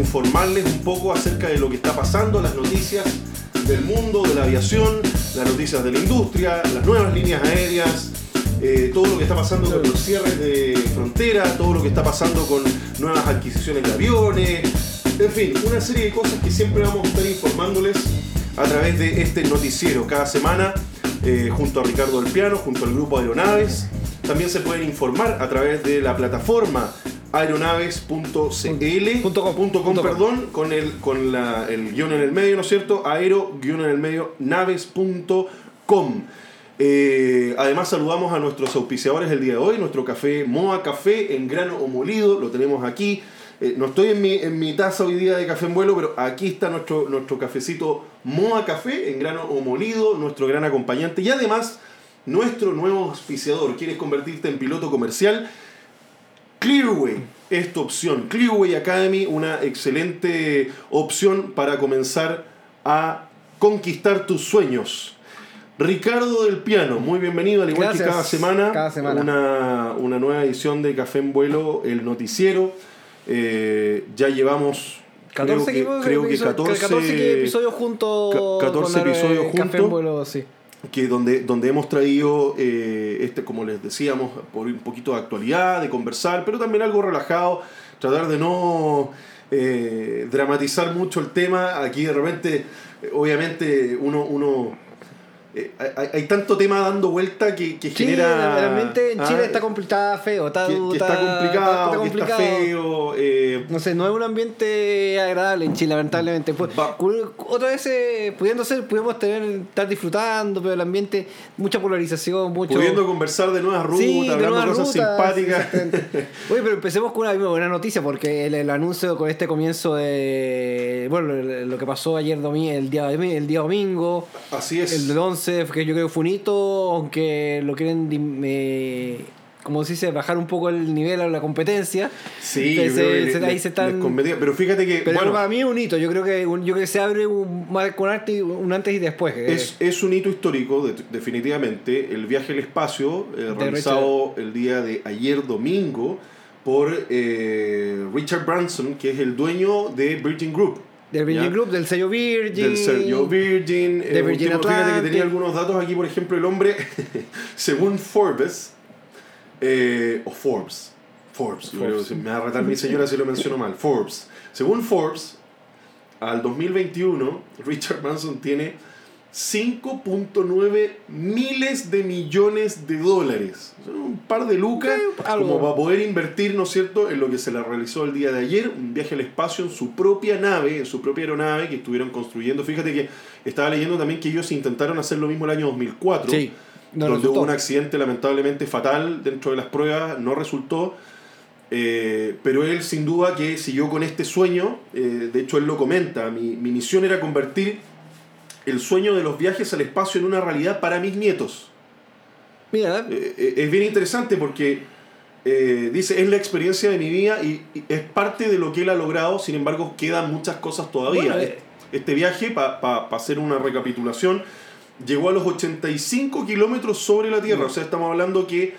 informarles un poco acerca de lo que está pasando, las noticias del mundo, de la aviación, las noticias de la industria, las nuevas líneas aéreas, eh, todo lo que está pasando con los cierres de frontera, todo lo que está pasando con nuevas adquisiciones de aviones, en fin, una serie de cosas que siempre vamos a estar informándoles a través de este noticiero cada semana, eh, junto a Ricardo del Piano, junto al grupo Aeronaves. También se pueden informar a través de la plataforma aeronaves.cl Punto perdón, con el con la, el guion en el medio, ¿no es cierto? Aero guion en el medio naves.com. Eh, además saludamos a nuestros auspiciadores el día de hoy, nuestro café Moa Café en grano o molido, lo tenemos aquí. Eh, no estoy en mi, en mi taza hoy día de café en vuelo, pero aquí está nuestro, nuestro cafecito Moa Café en grano o molido, nuestro gran acompañante y además nuestro nuevo auspiciador. ¿Quieres convertirte en piloto comercial? Clearway es tu opción. Clearway Academy, una excelente opción para comenzar a conquistar tus sueños. Ricardo del Piano, muy bienvenido, al igual Gracias. que cada semana, Cada semana. Una, una nueva edición de Café en Vuelo, el noticiero. Eh, ya llevamos, 14 creo, que, creo que episo- 14, 14 episodios juntos. ca- 14 con la- episodios Café en juntos. Que donde, donde hemos traído, eh, este, como les decíamos, por un poquito de actualidad, de conversar, pero también algo relajado, tratar de no eh, dramatizar mucho el tema. Aquí de repente, obviamente, uno... uno eh, hay, tanto tema dando vuelta que, que sí, genera. Realmente en Chile ah, está complicada feo. Está, que, está, complicado, está, feo. Eh, no sé, no es un ambiente agradable en Chile, lamentablemente. Pues, otra vez, eh, pudiendo ser, pudimos tener, estar disfrutando, pero el ambiente, mucha polarización, mucho. Pudiendo conversar de nuevas rutas, de nuevas cosas rutas, simpáticas. Oye, pero empecemos con una buena noticia, porque el, anuncio con este comienzo de. Bueno, lo que pasó ayer domingo, el día, el día domingo. Así es. El 11 entonces, que yo creo que fue un hito, aunque lo quieren, eh, como se dice, bajar un poco el nivel a la competencia. Sí, pero se, ahí le, se están. Pero fíjate que. Pero bueno, para mí es un hito, yo creo que, un, yo creo que se abre un, un antes y después. Eh. Es, eh. es un hito histórico, de, definitivamente. El viaje al espacio, eh, realizado el día de ayer domingo por eh, Richard Branson, que es el dueño de Virgin Group del Virgin ¿ya? Group, del sello Virgin. Del sello Virgin. de eh, Virgin tipo, fíjate que tenía algunos datos aquí, por ejemplo, el hombre, según Forbes, eh, o Forbes, Forbes, creo me va a retar mi señora si lo menciono mal, Forbes. Según Forbes, al 2021, Richard Branson tiene 5.9 miles de millones de dólares. Un par de lucas Ok, algo. como para poder invertir, ¿no es cierto?, en lo que se le realizó el día de ayer, un viaje al espacio en su propia nave, en su propia aeronave que estuvieron construyendo. Fíjate que estaba leyendo también que ellos intentaron hacer lo mismo el año 2004. Sí, no donde resultó. hubo un accidente lamentablemente fatal dentro de las pruebas, no resultó. Eh, pero él sin duda que siguió con este sueño, eh, de hecho él lo comenta, mi, mi misión era convertir el sueño de los viajes al espacio en una realidad para mis nietos. Mira, Eh, eh, es bien interesante porque eh, dice, es la experiencia de mi vida y, y es parte de lo que él ha logrado, sin embargo quedan muchas cosas todavía. Bueno, eh. Este viaje, para hacer una recapitulación, llegó a los 85 kilómetros sobre la Tierra, o sea, estamos hablando que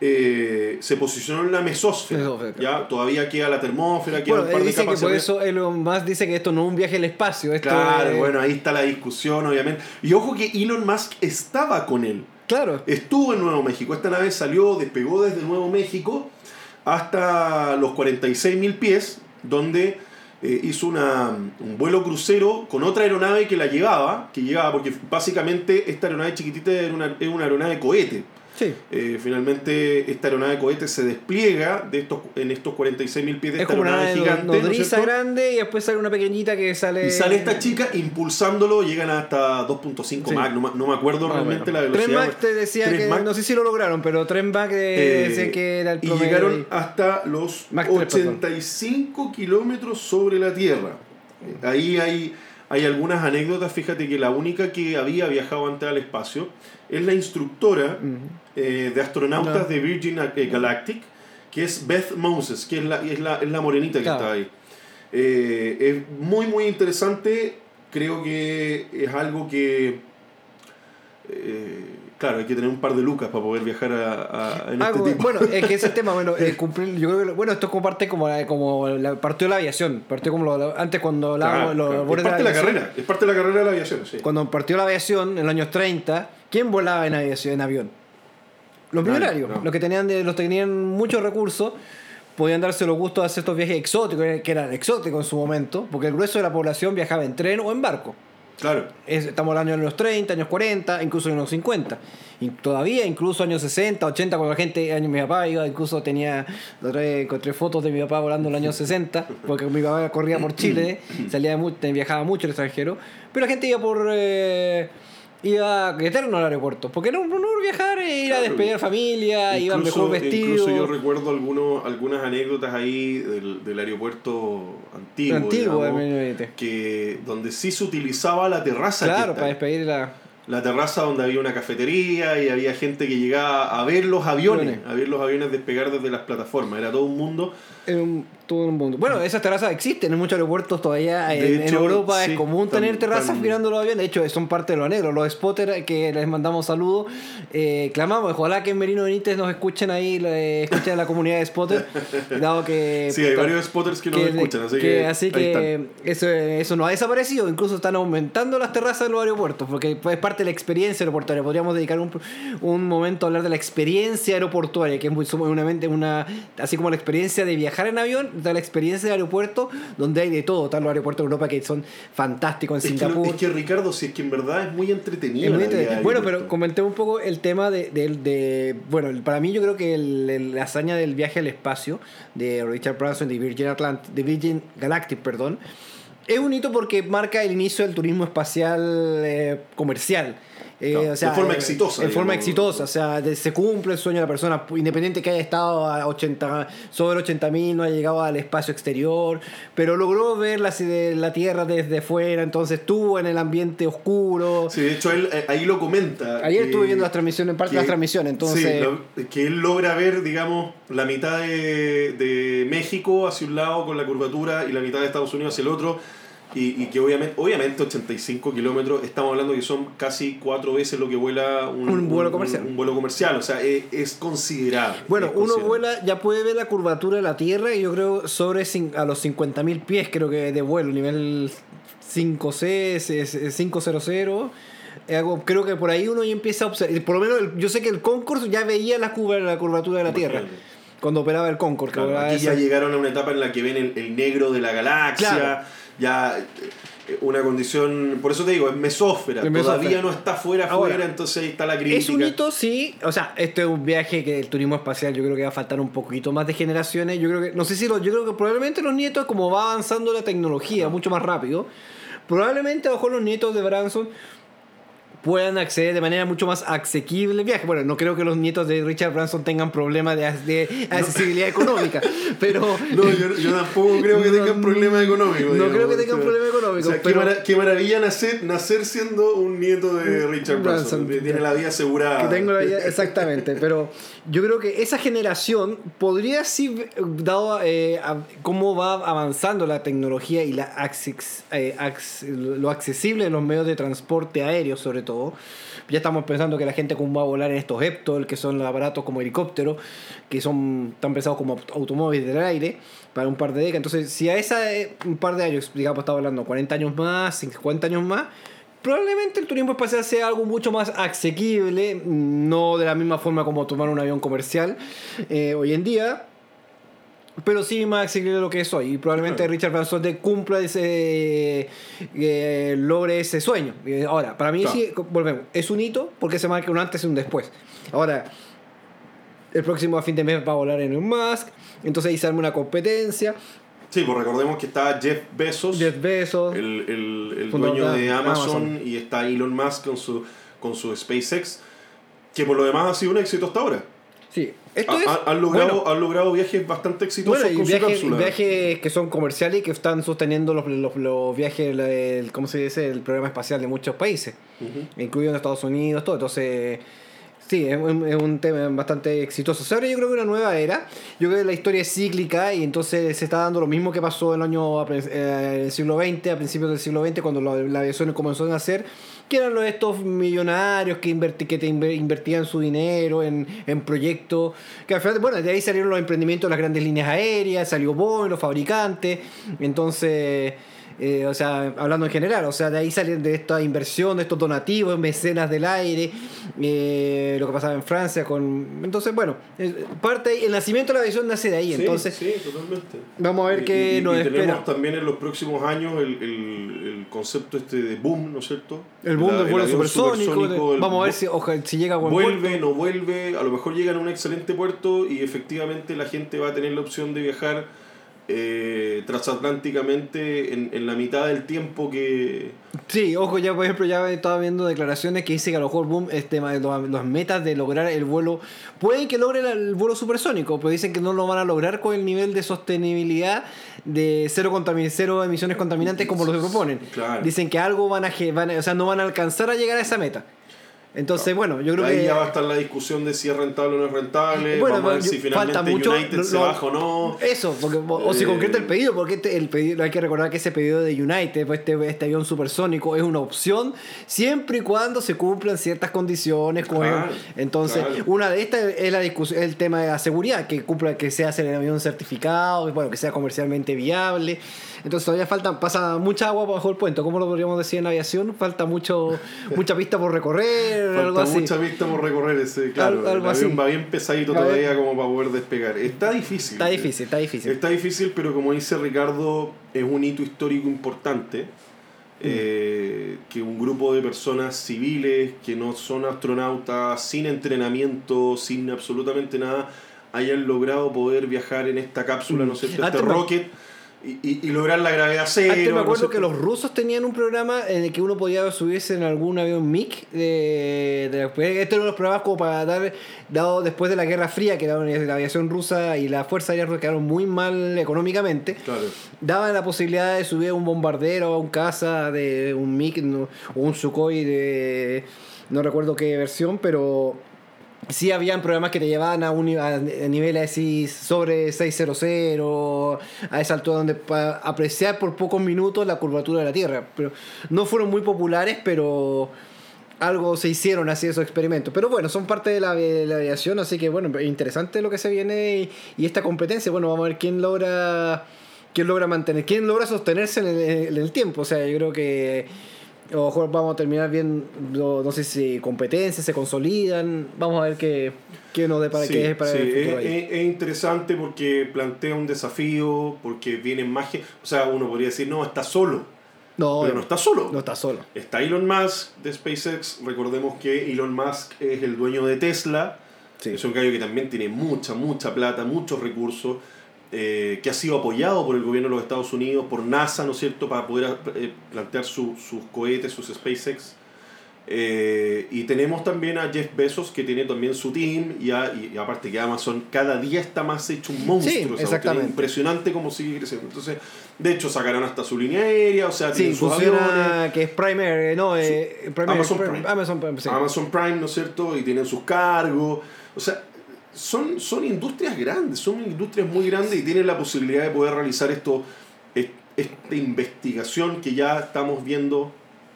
eh, se posicionó en la mesósfera. Mesósfera. ¿ya? Todavía queda la termósfera, queda bueno, un par de capas por eso Elon Musk dice que esto no es un viaje al espacio. Esto Claro, es- bueno, ahí está la discusión, obviamente. Y ojo que Elon Musk estaba con él. Claro. Estuvo en Nuevo México. Esta nave salió, despegó desde Nuevo México hasta los 46.000 pies, donde eh, hizo una, un vuelo crucero con otra aeronave que la llevaba, que llegaba, porque básicamente esta aeronave chiquitita era una, era una aeronave cohete. Sí. Eh, finalmente esta aeronave cohete se despliega de estos, en estos 46.000 pies de Es esta una aeronave nave gigante. ¿no es nodriza grande y después sale una pequeñita que sale. Y sale esta chica impulsándolo, llegan hasta 2.5 Sí. Mach, no, me acuerdo realmente bueno. la velocidad. Tren Mach te decía 3 que. Mach. No sé si lo lograron, pero Tren Mach eh, Eh, decía que era el y llegaron hasta los Mach tres, perdón. 85 kilómetros sobre la Tierra. Ahí hay, hay algunas anécdotas. Fíjate que la única que había viajado antes al espacio es la instructora Ujú. eh, de astronautas No. de Virgin eh, Galactic, que es Beth Moses, que es la, es la, es la morenita que Claro. está ahí. Eh, es muy, muy interesante. Creo que es algo que. eh, claro, hay que tener un par de lucas para poder viajar a, a- en Ah, este bueno, tipo. bueno, es que ese tema, bueno, eh, cumplir- yo creo que, lo- bueno, esto comparte como, la- como la, partió la aviación, partió como lo- lo- antes cuando hablábamos Claro, de los claro. Es parte de la carrera. Es parte de la carrera de la aviación, sí. Cuando partió la aviación en los años 30, ¿quién volaba en aviación, en avión? Los millonarios, no. los que tenían de, los que tenían muchos recursos, podían darse los gustos de hacer estos viajes exóticos, que eran exóticos en su momento, porque el grueso de la población viajaba en tren o en barco. Claro. Es- estamos hablando de los 30, años 40, incluso en los 50. Y todavía, incluso años 60, 80, cuando la gente, años mi papá iba, incluso tenía, encontré fotos de mi papá volando en los años 60, porque mi papá corría por Chile, salía viajaba mucho al extranjero, pero la gente iba por... eh, iba eterno al aeropuerto, porque no, no, no viajar, ir a Claro. despedir a familia, iban mejor vestidos. Incluso yo recuerdo algunos, algunas anécdotas ahí del, del aeropuerto antiguo, antiguo de digamos, 1920. que donde sí se utilizaba la terraza. Claro, para despedir la... La terraza donde había una cafetería y había gente que llegaba a ver los aviones, Aviones. a ver los aviones despegar desde las plataformas. Era todo un mundo. En un- todo un mundo. Bueno, esas terrazas existen en muchos aeropuertos todavía. En, en hecho, Europa sí, es común tener tan- terrazas mirando los aviones. De hecho, son parte de lo negro. Los spotters que les mandamos saludos, eh, clamamos. Ojalá que en Merino Benítez nos escuchen ahí, eh, escuchen a la comunidad de spotters. dado que. Sí, hay varios spotters que nos escuchan, así que así ahí que eso, eso no ha desaparecido. Incluso están aumentando las terrazas de los aeropuertos, porque es parte de la experiencia aeroportuaria. Podríamos dedicar un, un momento a hablar de la experiencia aeroportuaria, que es muy sumamente una. Así como la experiencia de viajar en avión, está la experiencia de aeropuerto, donde hay de todo. Están los aeropuertos de Europa que son fantásticos en Es que, Singapur. es que Ricardo, si es que en verdad es muy entretenido. Es muy la entretenido. vida de Bueno, pero comenté un poco el tema de, de- de- bueno, para mí yo creo que el- el- la hazaña del viaje al espacio de Richard Branson de Virgin Atlant de Virgin Galactic, perdón, es un hito porque marca el inicio del turismo espacial eh, comercial. Eh, Claro, o sea, de forma eh, exitosa, En forma exitosa, o sea, de- se cumple el sueño de la persona, independiente que haya estado a 80, sobre 80.000, no haya llegado al espacio exterior, pero logró ver la, la Tierra desde fuera, entonces estuvo en el ambiente oscuro. Sí, de hecho, él eh, ahí lo comenta. Ayer que- estuve viendo las transmisiones, en parte de las que- transmisiones, entonces. Sí, lo- que él logra ver, digamos, la mitad de, de México hacia un lado con la curvatura y la mitad de Estados Unidos hacia el otro. Y, y que obviamente, obviamente 85 kilómetros, estamos hablando que son casi cuatro veces lo que vuela un, Un vuelo comercial. Un, vuelo comercial, o sea, es, es considerable. bueno, es uno vuela, ya puede ver la curvatura de la Tierra y yo creo sobre a los 50.000 pies, creo que de vuelo, nivel 5C, es- es 500. Eh, algo- Creo que por ahí uno ya empieza a observar. Por lo menos yo sé que el Concorde ya veía la, curva- la curvatura de la Tierra. Cuando operaba el Concorde. Claro, aquí ya llegaron a una etapa en la que ven el, el negro de la galaxia, Claro. Ya eh, una condición, por eso te digo, es mesósfera, Es mesósfera. todavía no está fuera Ahora, fuera, entonces ahí está la crítica. Es un hito, sí. O sea, este es un viaje que el turismo espacial yo creo que va a faltar un poquito más de generaciones. Yo creo que, no sé si lo, yo creo que probablemente los nietos, como va avanzando la tecnología mucho más rápido, probablemente a lo mejor los nietos de Branson puedan acceder de manera mucho más asequible al viaje. Bueno, no creo que los nietos de Richard Branson tengan problemas de, de accesibilidad económica, pero... No, yo, yo tampoco creo que tengan problemas económicos. No digamos, creo que o tengan sea, problemas económicos, O sea, qué, pero- mara- qué maravilla nacer, nacer siendo un nieto de Richard Branson. Branson. Tiene la vida asegurada. Que tengo la idea, exactamente, pero yo creo que esa generación podría sí, dado eh, a- cómo va avanzando la tecnología y la eh, lo accesible de los medios de transporte aéreo sobre todo. Ya estamos pensando que la gente va a volar en estos Eptol, que son aparatos como helicópteros, que son tan pensados como aut- automóviles del aire, para un par de décadas. Entonces, si a esa eh, un par de años, digamos, estamos hablando 40 años más, 50 años más, Probablemente el turismo espacial sea algo mucho más asequible, no de la misma forma como tomar un avión comercial eh, hoy en día, pero sí más asequible de lo que es hoy. Y probablemente Claro. Richard Branson cumpla ese, eh, logre ese sueño. Ahora, para mí Claro. sí, volvemos, es un hito porque se marca un antes y un después. Ahora, el próximo a fin de mes va a volar en un Musk, entonces ahí se arma una competencia. Sí, pues recordemos que está Jeff Bezos, Jeff Bezos. el, el, el dueño de de Amazon, Amazon. y está Elon Musk con su, con su SpaceX, que por lo demás ha sido un éxito hasta ahora. Sí, esto Ha- es. ha- han, logrado, bueno, han logrado viajes bastante exitosos Bueno, y con viajes, viajes que son comerciales y que están sosteniendo los, los, los viajes, el, el- ¿cómo se dice? El programa espacial de muchos países, en Estados Unidos, todo. Entonces, Sí, es un, es un tema bastante exitoso. Se abre yo creo que una nueva era. Yo creo que la historia es cíclica y entonces se está dando lo mismo que pasó en el año eh, el siglo XX, a principios del siglo XX, cuando la, la aviación comenzó a nacer, que eran los estos millonarios que, inverti, que te inver- invertían su dinero en, en proyectos. Que al final, bueno, de ahí salieron los emprendimientos de las grandes líneas aéreas, salió Boeing, los fabricantes. Entonces. Eh, o sea, hablando en general, o sea, de ahí salen de esta inversión, de estos donativos, mecenas del aire, eh, lo que pasaba en Francia con... Entonces, bueno, eh, parte ahí- el nacimiento de la aviación nace de ahí, Sí, entonces sí, totalmente. vamos a ver Y- qué y, nos y espera. tenemos también en los próximos años el, el, el concepto este de boom, ¿no es cierto? El boom del vuelo supersónico, supersónico, el vamos a ver si, ojalá, si llega a buen Vuelve, puerto. no vuelve, a lo mejor llega a un excelente puerto y efectivamente la gente va a tener la opción de viajar eh, transatlánticamente en, en la mitad del tiempo que... Sí, ojo, ya por ejemplo, ya estaba viendo declaraciones que dice que a lo mejor boom, este, las metas de lograr el vuelo, pueden que logren el vuelo supersónico, pero dicen que no lo van a lograr con el nivel de sostenibilidad de cero, contamin cero emisiones contaminantes como lo proponen. Claro. Dicen que algo van a, van a- o sea, no van a alcanzar a llegar a esa meta. Entonces, bueno, yo creo Ahí que... ya va a estar la discusión de si es rentable o no es rentable, Bueno, vamos a ver si falta finalmente mucho, United lo- se baja o no. Eso, porque, o si Eh, concreta el pedido, porque este, el pedido, hay que recordar que ese pedido de United, pues, este, este avión supersónico, es una opción siempre y cuando se cumplan ciertas condiciones. Claro, entonces, claro. una de estas es la discusión, el tema de la seguridad, que cumpla, que sea el avión certificado, bueno, que sea comercialmente viable. Entonces todavía falta, pasa mucha agua bajo el puente, ¿cómo lo podríamos decir en aviación? Falta mucho, mucha pista por recorrer, algo Falta así. mucha vista por recorrer ese, claro. Algo- algo el avión así. va bien pesadito todavía como para poder despegar. Está difícil. Está difícil, está difícil. Está difícil, pero como dice Ricardo, es un hito histórico importante. eh, que un grupo de personas civiles que no son astronautas, sin entrenamiento, sin absolutamente nada, hayan logrado poder viajar en esta cápsula, ¿no es cierto? Este rocket y, y- y lograr la gravedad cero. Antes me ¿no es acuerdo que los rusos tenían un programa en el que uno podía subirse en algún avión MiG. De, de, este era uno de los programas como para dar, dado después de la Guerra Fría, que la, la aviación rusa y la Fuerza Aérea rusa quedaron muy mal económicamente, Claro. daban la posibilidad de subir a un bombardero, a un caza de un MiG no, o un Sukhoi de... No recuerdo qué versión, pero sí habían programas que te llevaban a, un, a, a así sobre 600, a esa altura donde apreciar por pocos minutos la curvatura de la Tierra. Pero no fueron muy populares, pero algo se hicieron así esos experimentos. Pero bueno, son parte de la, de la aviación, así que bueno, interesante lo que se viene y, y esta competencia. Bueno, vamos a ver quién logra quién logra mantener, quién logra sostenerse en el, en el tiempo. O sea, yo creo que a lo mejor vamos a terminar bien, no, no sé si competencias se consolidan, vamos a ver qué, qué nos depara, Sí, qué es para sí, el futuro es, ahí. es- es interesante porque plantea un desafío, porque vienen más gen- O sea, uno podría decir, no, está solo. no, pero no está solo. no está solo. Está Elon Musk de SpaceX. Recordemos que Elon Musk es el dueño de Tesla. Sí. Es un gallo que también tiene mucha, mucha plata, muchos recursos. Eh, que ha sido apoyado por el gobierno de los Estados Unidos, por NASA, ¿no es cierto?, para poder eh, plantear su- sus cohetes, sus SpaceX. Eh, y tenemos también a Jeff Bezos, que tiene también su team, y, a- y- aparte que Amazon cada día está más hecho un monstruo. Sí, exactamente. Es impresionante cómo sigue creciendo. Entonces, de hecho, sacaron hasta su línea aérea, o sea, Sí, tienen sus aviones. que es Primer, eh, no, eh, Primer- Amazon Prime- Prime. Amazon Prime, sí. Amazon Prime, ¿no es cierto? Y tienen sus cargos. O sea, son, son industrias grandes, son industrias muy grandes y tienen la posibilidad de poder realizar esto, es- esta investigación que ya estamos viendo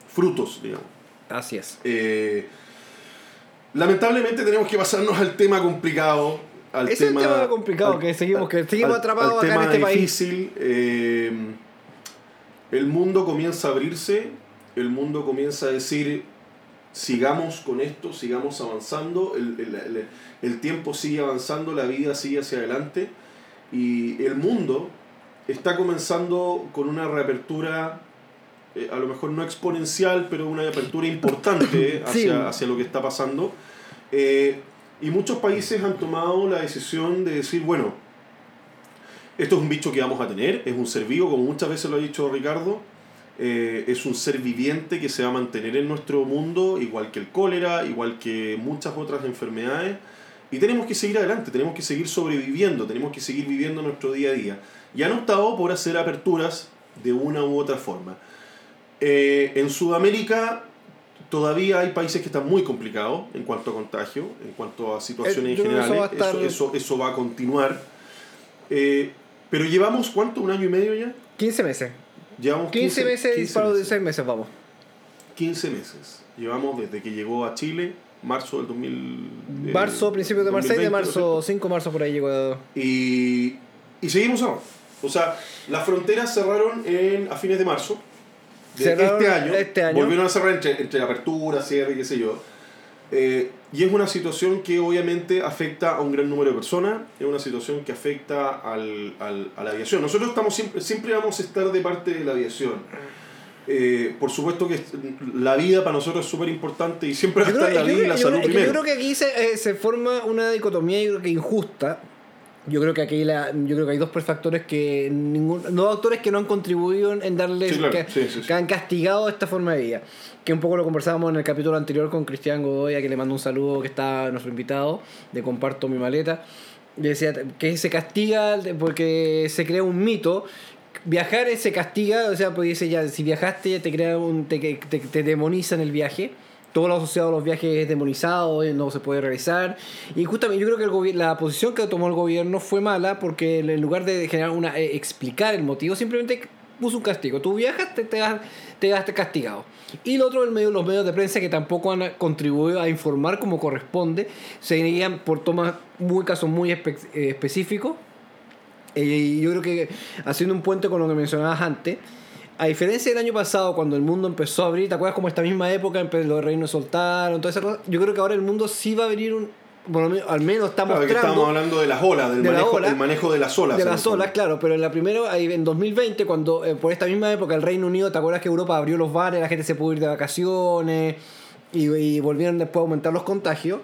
frutos, digamos. Así es. Eh, lamentablemente tenemos que pasarnos al tema complicado. Al es el tema, tema complicado, que seguimos- que seguimos atrapados acá en tema este país. difícil. eh, el mundo comienza a abrirse, el mundo comienza a decir, sigamos con esto, sigamos avanzando, el, el- el- el tiempo sigue avanzando, la vida sigue hacia adelante y el mundo está comenzando con una reapertura, eh, a lo mejor no exponencial, pero una apertura importante hacia, Sí. hacia lo que está pasando. Eh, y muchos países han tomado la decisión de decir, bueno, esto es un bicho que vamos a tener, es un ser vivo, como muchas veces lo ha dicho Ricardo, eh, es un ser viviente que se va a mantener en nuestro mundo, igual que el cólera, igual que muchas otras enfermedades, y tenemos que seguir adelante, tenemos que seguir sobreviviendo, tenemos que seguir viviendo nuestro día a día. Y han optado por hacer aperturas de una u otra forma. Eh, en Sudamérica todavía hay países que están muy complicados en cuanto a contagio, en cuanto a situaciones Eh, en general. eso eso, eso va a continuar. Eh, pero llevamos, ¿cuánto? ¿Un año y medio ya? 15 meses. Llevamos 15, meses, 15 disparo de meses. 6 meses, vamos. 15 meses. Llevamos desde que llegó a Chile, marzo del 2000. eh, Marzo, principios de marzo, 6 de 2020, ¿no es marzo, 5 de marzo por ahí llegó. Y, y seguimos ahora. O sea, las fronteras cerraron en, a fines de marzo de Cerraron este año. este año. Volvieron a cerrar entre, entre apertura, cierre y qué sé yo. Eh, y es una situación que obviamente afecta a un gran número de personas, es una situación que afecta al, al- a la aviación. Nosotros estamos siempre, siempre vamos a estar de parte de la aviación. Eh, por supuesto que la vida para nosotros es súper importante y siempre va a Yo estar la yo vida y la yo salud yo primero. creo que aquí se, eh, se forma una dicotomía, yo creo que injusta. Yo creo que aquí la, yo creo que hay dos factores que ningún, dos autores que no han contribuido en darle Sí, claro. que, Sí, sí, que han castigado esta forma de vida. Que un poco lo conversábamos en el capítulo anterior con Cristian Godoy, a que le mando un saludo que está nuestro invitado, de comparto mi maleta. Decía que se castiga porque se crea un mito viajar se castiga, o sea, pues dice ya, si viajaste te crea un, te, te, te demonizan el viaje. Todo lo asociado a los viajes es demonizado, eh, no se puede realizar. Y justamente yo creo que el la posición que tomó el gobierno fue mala porque en lugar de generar una eh, explicar el motivo, simplemente puso un castigo. Tú viajas, te, te, te vas castigado. Y lo otro, el medio, los medios de prensa que tampoco han contribuido a informar como corresponde, se guían por tomas muy casos muy espe- eh, específicos eh, Y yo creo que haciendo un puente con lo que mencionabas antes, a diferencia del año pasado, cuando el mundo empezó a abrir, ¿te acuerdas como esta misma época los reinos soltaron, toda esa cosa? Yo creo que ahora el mundo sí va a abrir un. Menos, al menos Claro, mostrando. estamos hablando de las olas, del de la manejo, ola, el manejo de las olas. de las olas, claro, pero en la primera, ahí en 2020, cuando eh, por esta misma época el Reino Unido, ¿te acuerdas que Europa abrió los bares, la gente se pudo ir de vacaciones y, y volvieron después a aumentar los contagios?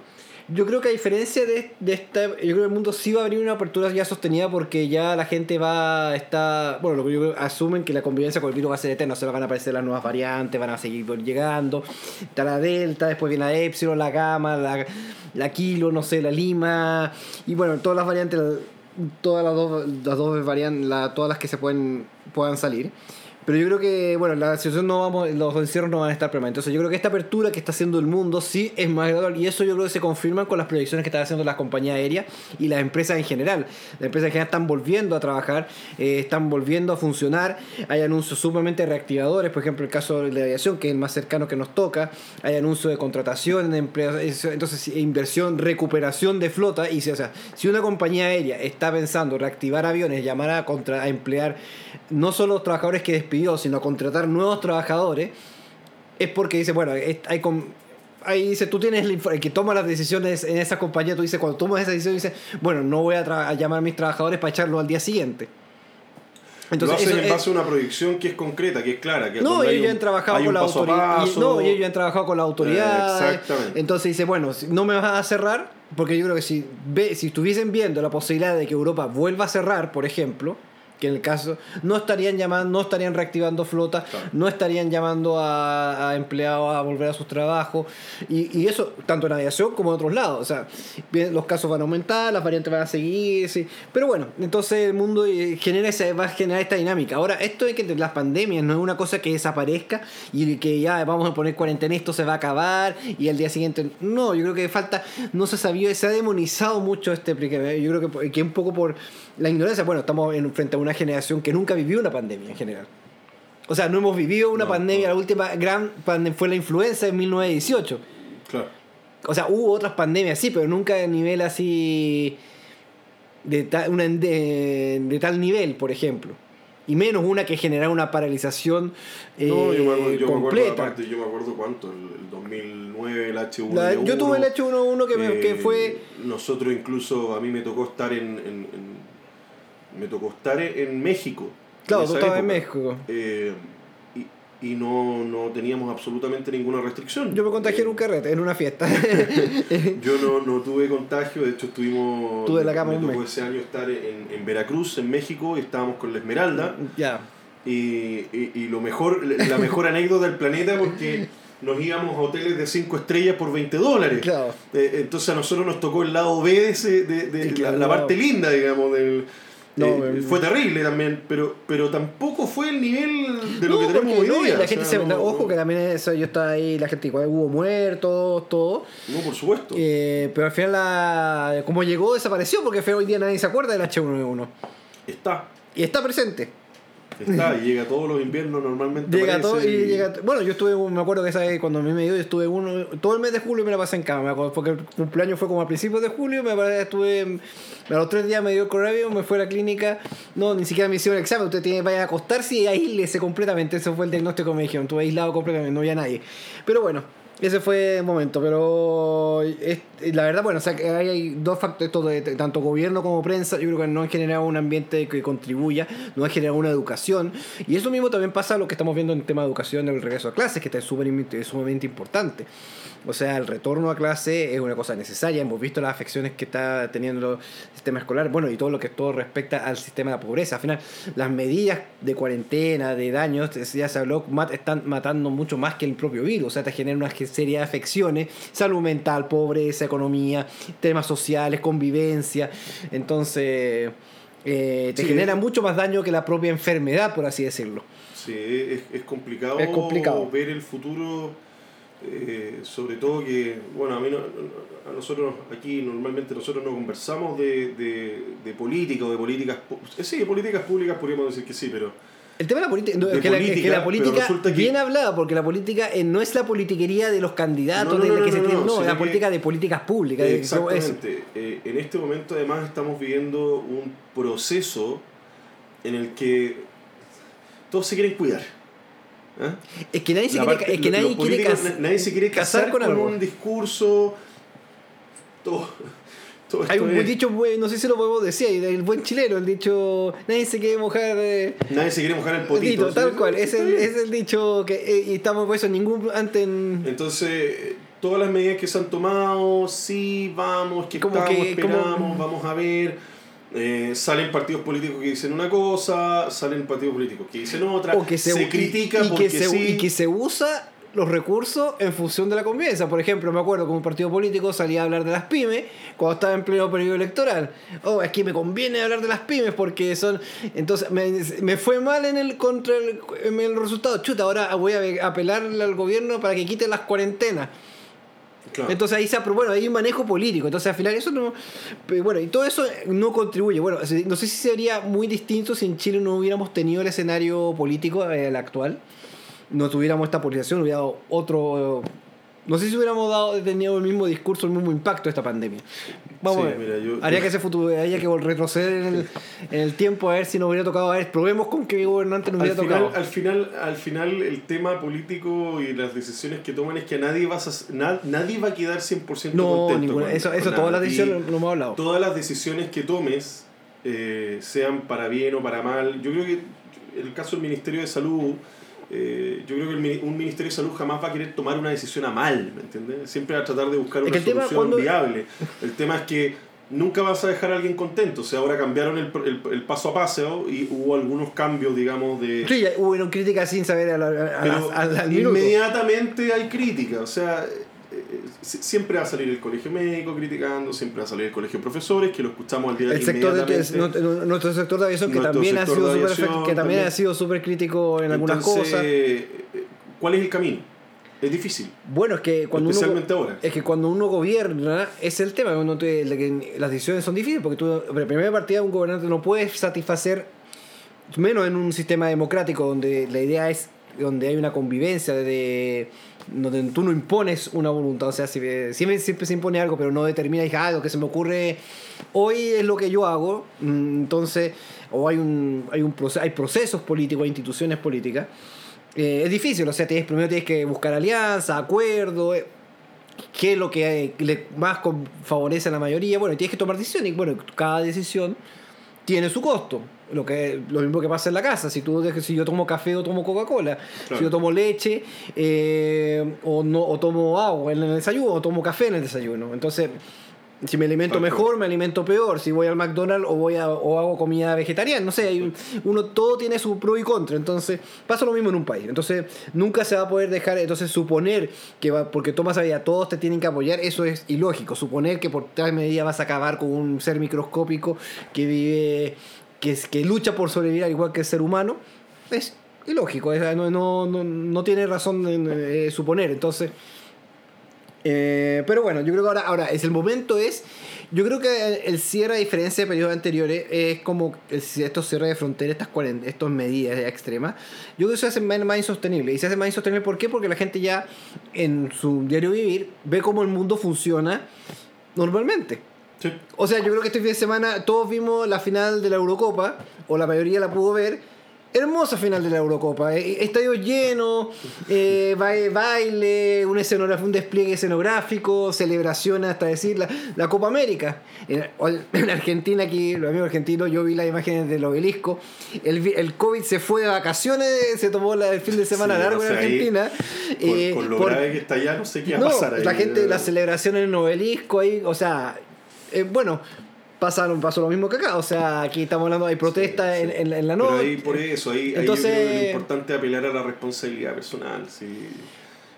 Yo creo que a diferencia de, de esta, yo creo que el mundo sí va a abrir una apertura ya sostenida porque ya la gente va a estar, bueno, lo que yo creo, asumen que la convivencia con el virus va a ser eterna, se van a aparecer las nuevas variantes, van a seguir llegando, está la Delta, después viene la Epsilon, la Gamma, la, la Kilo, no sé, la Lima, y bueno, todas las variantes, todas las dos, las dos variantes, la- todas las que se pueden, puedan salir. Pero yo creo que, bueno, la situación no vamos, los encierros no van a estar permanentes. Entonces yo creo que esta apertura que está haciendo el mundo sí es más gradual y eso yo creo que se confirma con las proyecciones que están haciendo las compañías aéreas y las empresas en general. Las empresas en general están volviendo a trabajar, eh, están volviendo a funcionar. Hay anuncios sumamente reactivadores, por ejemplo el caso de la aviación, que es el más cercano que nos toca. Hay anuncios de contratación de empleos, entonces inversión, recuperación de flota. Y si, o sea, si una compañía aérea está pensando reactivar aviones, llamar a, contra, a emplear no solo los trabajadores que despidió, sino a contratar nuevos trabajadores, es porque dice, bueno, hay ahí dice, tú tienes el, que toma las decisiones en esa compañía, tú dices, cuando tomas esa decisión, dices, bueno, no voy a, a llamar a mis trabajadores para echarlo al día siguiente. lo hacen en es- base a una proyección que es concreta, que es clara. Que no, ellos ya han trabajado con la autoridad. paso. No, y ellos ya han trabajado con la autoridad. Eh, exactamente. Entonces dice, bueno, no me vas a cerrar, porque yo creo que si, ve, si estuviesen viendo la posibilidad de que Europa vuelva a cerrar, por ejemplo, que en el caso no estarían llamando, no estarían reactivando flotas, Claro. no estarían llamando a, a empleados a volver a sus trabajos. Y, y eso, tanto en aviación como en otros lados. O sea, bien, los casos van a aumentar, las variantes van a seguir. sí. Pero bueno, entonces el mundo eh, genera esa, va a generar esta dinámica. Ahora, esto de que las pandemias no es una cosa que desaparezca y que ya vamos a poner cuarentena, esto se va a acabar y al día siguiente. No, yo creo que falta, no se sabía, se ha demonizado mucho este. Yo creo que, que un poco por la ignorancia. Bueno, estamos en, frente a una generación que nunca vivió una pandemia en general. O sea, no hemos vivido una No, pandemia. no. La última gran pandemia fue la influenza en 1918. Claro. O sea, hubo otras pandemias, sí, pero nunca de nivel así. De, ta- una, de, de tal nivel, por ejemplo. Y menos una que generara una paralización eh, No, yo me acuerdo, yo me acuerdo, completa. aparte, yo me acuerdo cuánto, el, el 2009, el H1N1. La- yo tuve el H1N1 que, me- eh, que fue. Nosotros incluso, a mí me tocó estar en... en- en- me tocó estar en México. Claro, en tú estabas en. México. Eh, y y no, no teníamos absolutamente ninguna restricción. Yo me contagié en un Eh, carrete, en una fiesta. Yo no, no tuve contagio, de hecho estuvimos... Tuve la cama me un tocó mes. ese año estar en, en Veracruz, en México, y estábamos con la Esmeralda. ya. Y, y, y lo mejor, la mejor anécdota del planeta porque nos íbamos a hoteles de 5 estrellas por 20 dólares. Claro. Eh, entonces a nosotros nos tocó el lado B de, ese- de, la, la parte linda, digamos, del... No, Eh, fue terrible también, pero, pero tampoco fue el nivel de lo No, que tenemos hoy no, día. la o gente sea, se, no- ojo que también eso, yo estaba ahí, la gente igual hubo muertos, todo. No, por supuesto. Eh, pero al final, la, como llegó, desapareció porque hoy día nadie se acuerda del H1N1. Está. Y está presente. Está, y llega todos los inviernos normalmente. Llega todo y y- llega. Bueno, yo estuve, me acuerdo que esa vez cuando a mí me dio, yo estuve uno, todo el mes de julio me la pasé en cama, me acuerdo, porque el cumpleaños fue como a principios de julio, me estuve, a los tres días me dio el coronavirus, me fue a la clínica, no, ni siquiera me hicieron el examen, usted tiene vaya a acostarse y aíslese completamente, ese fue el diagnóstico que me dijeron, estuve aislado completamente, no había nadie. Pero bueno, ese fue el momento, pero es- la verdad, bueno, o sea, que hay, hay dos factores, de, tanto gobierno como prensa, yo creo que no han generado un ambiente que contribuya, no han generado una educación, y eso mismo también pasa lo que estamos viendo en tema de educación del regreso a clases, que está im- sumamente importante. O sea, el retorno a clase es una cosa necesaria. Hemos visto las afecciones que está teniendo el sistema escolar, bueno, y todo lo que todo respecta al sistema de la pobreza. Al final, las medidas de cuarentena, de daños, ya se habló, están matando mucho más que el propio virus. O sea, te generan una serie de afecciones, salud mental, pobreza, economía, temas sociales, convivencia. Entonces, eh, te Sí. genera mucho más daño que la propia enfermedad, por así decirlo. Sí, es, es complicado, Es complicado. ver el futuro, eh, sobre todo que, bueno, a mí no, a nosotros aquí normalmente nosotros no conversamos de, de, de política o de políticas, eh, sí, de políticas públicas podríamos decir que sí, pero El tema de la política, no, De es que, la, es que política, la pero política, resulta que- bien hablada, porque la política eh, no es la politiquería de los candidatos, No, no, de la no, que se no, tiene, no, no, sino es la política de políticas públicas. Exactamente. Eh, en este momento además estamos viviendo un proceso en el que todos se quieren cuidar. ¿Eh? Es que nadie se quiere, parte- es que nadie quiere políticos, cas- nadie se quiere casar con con, algo. un discurso. Todo, todo Hay un buen es- dicho, no sé si lo podemos decir, el buen chileno, el dicho, nadie se quiere mojar de... Nadie se quiere mojar el potito. tal cual, es el, es el dicho que eh, y estamos por eso ningún antes en- Entonces, eh, todas las medidas que se han tomado, sí, vamos, que Como estamos, que- esperamos, como- vamos a ver. Eh, salen partidos políticos que dicen una cosa, salen partidos políticos que dicen otra. o que se, y- critica y, porque que se, sí. y que se usa los recursos en función de la convivencia. Por ejemplo, me acuerdo como un partido político salía a hablar de las pymes cuando estaba en pleno periodo electoral. Oh, es que me conviene hablar de las pymes porque son... Entonces, me, me fue mal en el contra el, en el resultado. Chuta, ahora voy a apelarle al gobierno para que quite las cuarentenas. Entonces ahí se aprobó, bueno, hay un manejo político. Entonces al final eso no. Bueno, y todo eso no contribuye. Bueno, no sé si sería muy distinto si en Chile no hubiéramos tenido el escenario político, eh, el actual. No tuviéramos esta polarización, hubiera otro. No sé si hubiéramos dado, tenido el mismo discurso, el mismo impacto de esta pandemia. Vamos Sí, a ver. mira, yo- Haría yo- que ese futuro, haya que retroceder en el, en el tiempo a ver si nos hubiera tocado. A ver, probemos con qué gobernante nos al hubiera final, tocado. al final, al final el tema político y las decisiones que toman es que nadie va a, na- nadie va a quedar 100% no, contento. ninguna. con- Eso, con eso nada. todas las Y decisiones lo hemos hablado. Todas las decisiones que tomes, eh, sean para bien o para mal, yo creo que el caso del Ministerio de Salud, eh, yo creo que el un Ministerio de Salud jamás va a querer tomar una decisión a mal, ¿me entiendes? Siempre va a tratar de buscar una solución cuando- viable. El tema es que nunca vas a dejar a alguien contento. O sea, ahora cambiaron el, el, el paso a paso y hubo algunos cambios, digamos, de... Sí, hubo críticas sin saber a la- a- al- al minuto. inmediatamente hay crítica, o sea, siempre va a salir el colegio médico criticando, siempre va a salir el colegio de profesores, que lo escuchamos al día El sector de, inmediatamente. no- nuestro sector de aviación que también ha sido aviación que también también. ha sido súper crítico en algunas Entonces, cosas. eh, ¿Cuál es el camino? Es difícil, Bueno, es que cuando uno especialmente ahora. es que cuando uno gobierna es el tema, uno te- las decisiones son difíciles porque tú, la primera partida un gobernante no puede satisfacer menos en un sistema democrático donde la idea es donde hay una convivencia de donde tú no impones una voluntad, o sea, si- siempre, siempre se impone algo, pero no determina, y ah, lo que se me ocurre hoy es lo que yo hago, mm, entonces, o hay un, hay un hay procesos políticos, hay instituciones políticas, eh, es difícil, o sea, tienes, primero tienes que buscar alianza, acuerdo, eh, qué es lo que eh, le más favorece a la mayoría, bueno, tienes que tomar decisiones, y bueno, cada decisión tiene su costo. Lo, que, lo mismo que pasa en la casa, si tú si yo tomo café o tomo Coca-Cola, Claro. si yo tomo leche eh, o, no, o tomo agua en el desayuno o tomo café en el desayuno. Entonces, si me alimento mejor, me alimento peor. Si voy al McDonald's o voy a, o hago comida vegetariana, no sé, hay uno todo tiene su pro y contra. Entonces, pasa lo mismo en un país. Entonces, nunca se va a poder dejar, entonces suponer que va, porque tomas medida todos te tienen que apoyar, eso es ilógico. Suponer que por tal medida vas a acabar con un ser microscópico que vive que, es, que lucha por sobrevivir al igual que el ser humano, es ilógico, es- no, no, no, no tiene razón en eh, suponer. Entonces, eh, pero bueno, yo creo que ahora, ahora es el momento es, yo creo que el, el cierre a diferencia de periodos anteriores es como el- estos cierres de fronteras, estas estas medidas extremas, yo creo que se hace más, más insostenible. Y se hace más insostenible ¿por qué? Porque la gente ya en su diario vivir ve cómo el mundo funciona normalmente. Sí. O sea, yo creo que este fin de semana todos vimos la final de la Eurocopa, o la mayoría la pudo ver. Hermosa final de la Eurocopa. eh, Estadio lleno, eh, ba- baile, un, escenografía, un despliegue escenográfico, celebración hasta decir la, la Copa América. En, en Argentina, aquí, los amigos argentinos, yo vi las imágenes del obelisco. El, el COVID se fue de vacaciones, se tomó la- el fin de semana Sí, largo o sea, en Argentina. Con, eh, con lo por- grave que está allá, no sé qué va no, a pasar ahí. la gente, la celebración en el obelisco ahí, o sea, eh, bueno, pasaron, pasó lo mismo que acá, o sea, aquí estamos hablando, hay protestas Sí, en, sí. en, en la Pero noche. ahí por eso, ahí, ahí Entonces- yo creo que lo importante es apelar a la responsabilidad personal. Sí.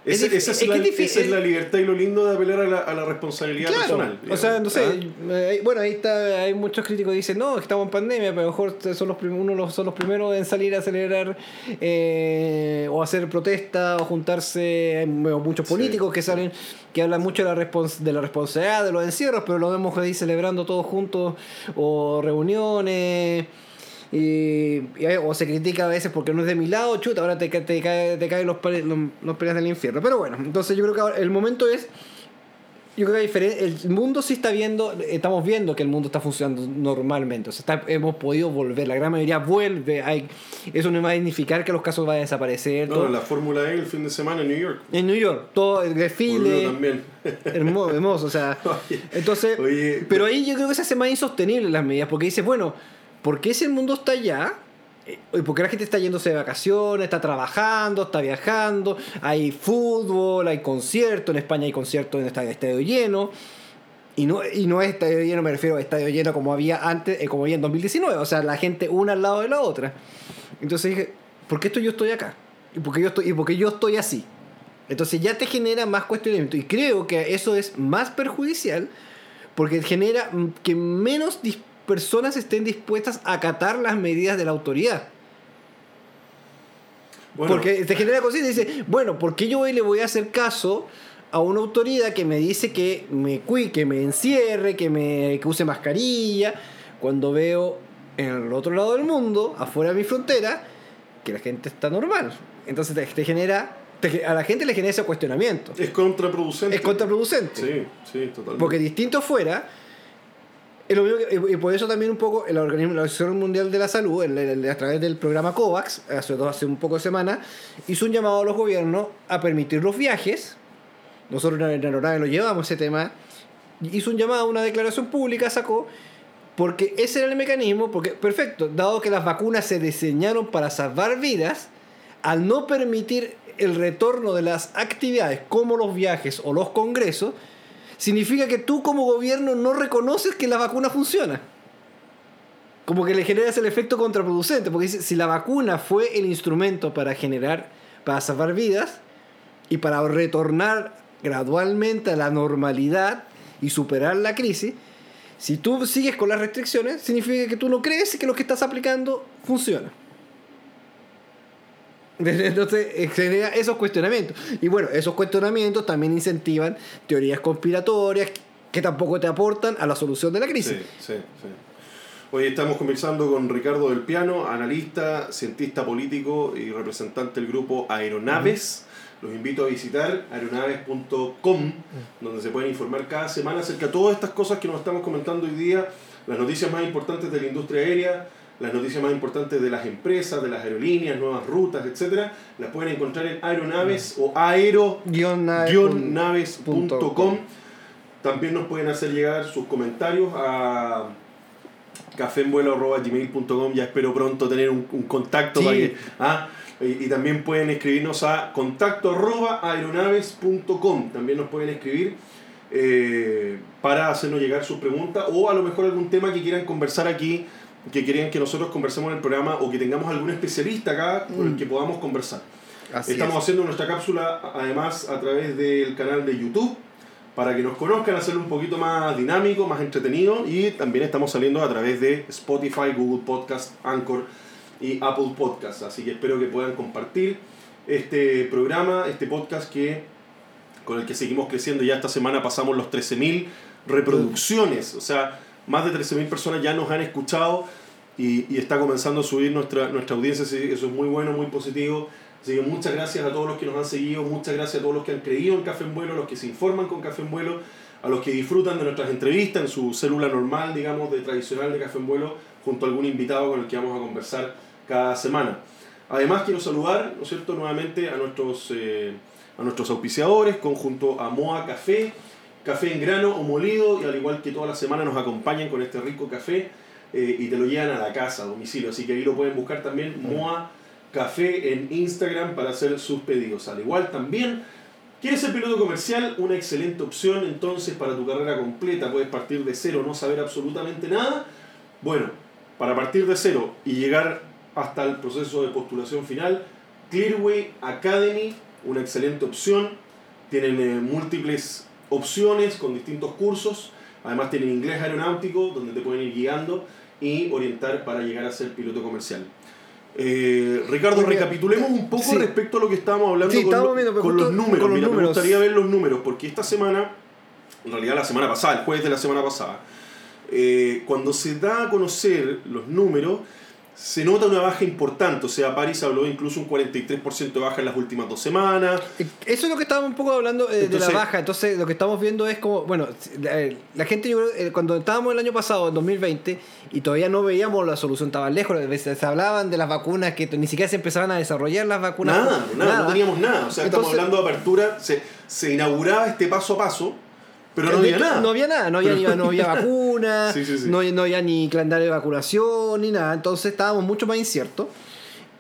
Es esa, es la, esa es libertad y lo lindo de apelar a la, a la responsabilidad Claro, personal. o sea, no sé, ¿Ah? eh, bueno, ahí está, hay muchos críticos que dicen, no, estamos en pandemia, pero a lo mejor son los, uno los- son los primeros en salir a celebrar eh, o hacer protestas o juntarse, hay mu- muchos Sí, políticos que salen, que hablan mucho de la, respons- de la responsabilidad, de los encierros, pero lo vemos ahí celebrando todos juntos o reuniones. Y, y hay- o se critica a veces porque no es de mi lado, chuta, ahora te, ca- te, cae- te caen los, los, los peleas del infierno. Pero bueno, entonces yo creo que ahora el momento es yo creo que hay diferen- el mundo sí está viendo, estamos viendo que el mundo está funcionando normalmente. O sea, está- hemos podido volver, la gran mayoría vuelve. Hay, eso no va a significar que los casos vayan a desaparecer. No, todo. la Fórmula E el fin de semana en New York. En New York, todo el desfile. también. Hermoso, hermoso, o sea. Oye, Entonces, oye, pero ahí yo creo que se hace más insostenible las medidas, porque dices, bueno, ¿por qué si mundo está allá? eh, ¿Y por qué la gente está yéndose de vacaciones, está trabajando, está viajando? Hay fútbol, hay conciertos, en España hay conciertos en estadio, estadio lleno. Y no, y no es estadio lleno, me refiero a estadio lleno como había antes, eh, como había en 2019. O sea, la gente una al lado de la otra. Entonces dije, ¿por qué esto yo estoy acá? ¿Y por qué yo estoy, y por qué yo estoy así? Entonces ya te genera más cuestionamiento. Y creo que eso es más perjudicial porque genera que menos personas estén dispuestas a acatar las medidas de la autoridad. bueno, Porque te genera conciencia y dice, bueno, ¿por qué yo hoy le voy a hacer caso a una autoridad que me dice que me cui, que me encierre, que me que use mascarilla, cuando veo en el otro lado del mundo, afuera de mi frontera, que la gente está normal? Entonces te, te genera, te- a la gente le genera ese cuestionamiento. es contraproducente. Es contraproducente. Sí, sí, totalmente. Porque distinto fuera, es lo y por eso también un poco el organismo, la Organización Mundial de la Salud, a través del programa COVAX, hace, hace un poco de semana, hizo un llamado a los gobiernos a permitir los viajes. Nosotros en Aeronave lo llevamos ese tema. Hizo un llamado, una declaración pública, sacó, porque ese era el mecanismo, porque, perfecto, dado que las vacunas se diseñaron para salvar vidas, al no permitir el retorno de las actividades como los viajes o los congresos, significa que tú como gobierno no reconoces que la vacuna funciona. Como que le generas el efecto contraproducente, porque si la vacuna fue el instrumento para generar, para salvar vidas y para retornar gradualmente a la normalidad y superar la crisis, si tú sigues con las restricciones, significa que tú no crees que lo que estás aplicando funciona. Entonces eh, genera esos cuestionamientos. Y bueno, esos cuestionamientos también incentivan teorías conspiratorias que tampoco te aportan a la solución de la crisis. Sí, sí, sí. Hoy estamos conversando con Ricardo del Piano, analista, cientista político y representante del grupo Aeronaves. Los invito a visitar aeronaves.com, donde se pueden informar cada semana acerca de todas estas cosas que nos estamos comentando hoy día, las noticias más importantes de la industria aérea, las noticias más importantes de las empresas, de las aerolíneas, nuevas rutas, etcétera, las pueden encontrar en aeronaves o aero Guión nave guion pun- naves.com. punto com. También nos pueden hacer llegar sus comentarios a cafeenvuelo.gmail.com. Ya espero pronto tener un, un contacto Sí. para que. ah, y, y también pueden escribirnos a contacto aeronaves.com. También nos pueden escribir eh, para hacernos llegar sus preguntas o a lo mejor algún tema que quieran conversar aquí, que quieran que nosotros conversemos en el programa o que tengamos algún especialista acá con el que podamos conversar. Así Estamos es. haciendo nuestra cápsula además a través del canal de YouTube para que nos conozcan, hacerlo un poquito más dinámico, más entretenido y también estamos saliendo a través de Spotify, Google Podcast, Anchor y Apple Podcast. Así que espero que puedan compartir este programa, este podcast que con el que seguimos creciendo. Ya esta semana pasamos los 13.000 reproducciones, o sea, más de 13.000 personas ya nos han escuchado y, y, está comenzando a subir nuestra, nuestra audiencia, eso es muy bueno, muy positivo. Así que muchas gracias a todos los que nos han seguido, muchas gracias a todos los que han creído en Café en Vuelo, a los que se informan con Café en Vuelo, a los que disfrutan de nuestras entrevistas en su célula normal, digamos, de tradicional de Café en Vuelo, junto a algún invitado con el que vamos a conversar cada semana. Además quiero saludar, ¿no cierto?, nuevamente a nuestros, eh, a nuestros auspiciadores, conjunto a Moa Café, café en grano o molido, y al igual que toda la semana nos acompañan con este rico café eh, y te lo llevan a la casa, a domicilio. Así que ahí lo pueden buscar también, Moa Café en Instagram para hacer sus pedidos. Al igual también, ¿quieres ser piloto comercial? Una excelente opción entonces para tu carrera completa. Puedes partir de cero, no saber absolutamente nada. Bueno, para partir de cero y llegar hasta el proceso de postulación final, Clearway Academy, una excelente opción. Tienen eh, múltiples opciones con distintos cursos. Además tienen inglés aeronáutico, donde te pueden ir guiando y orientar para llegar a ser piloto comercial. Eh, Ricardo, recapitulemos un poco respecto a lo que estábamos hablando con, los números. Mira, me gustaría ver los números, porque esta semana, en realidad la semana pasada, el jueves de la semana pasada, eh, cuando se da a conocer los números, se nota una baja importante. O sea, París habló incluso un 43% de baja en las últimas dos semanas. Eso es lo que estábamos un poco hablando eh, de la baja. Entonces, lo que estamos viendo es como, bueno, la, gente, yo creo, cuando estábamos el año pasado, en 2020, y todavía no veíamos la solución, estaba lejos, se hablaban de las vacunas, que ni siquiera se empezaban a desarrollar las vacunas. Nada, nada, no teníamos nada. O sea, estamos hablando de apertura, se, se inauguraba este paso a paso pero no había nada. No había nada, no había, ni, no había vacuna, No, no, había ni calendario de vacunación, ni nada. Entonces estábamos mucho más inciertos.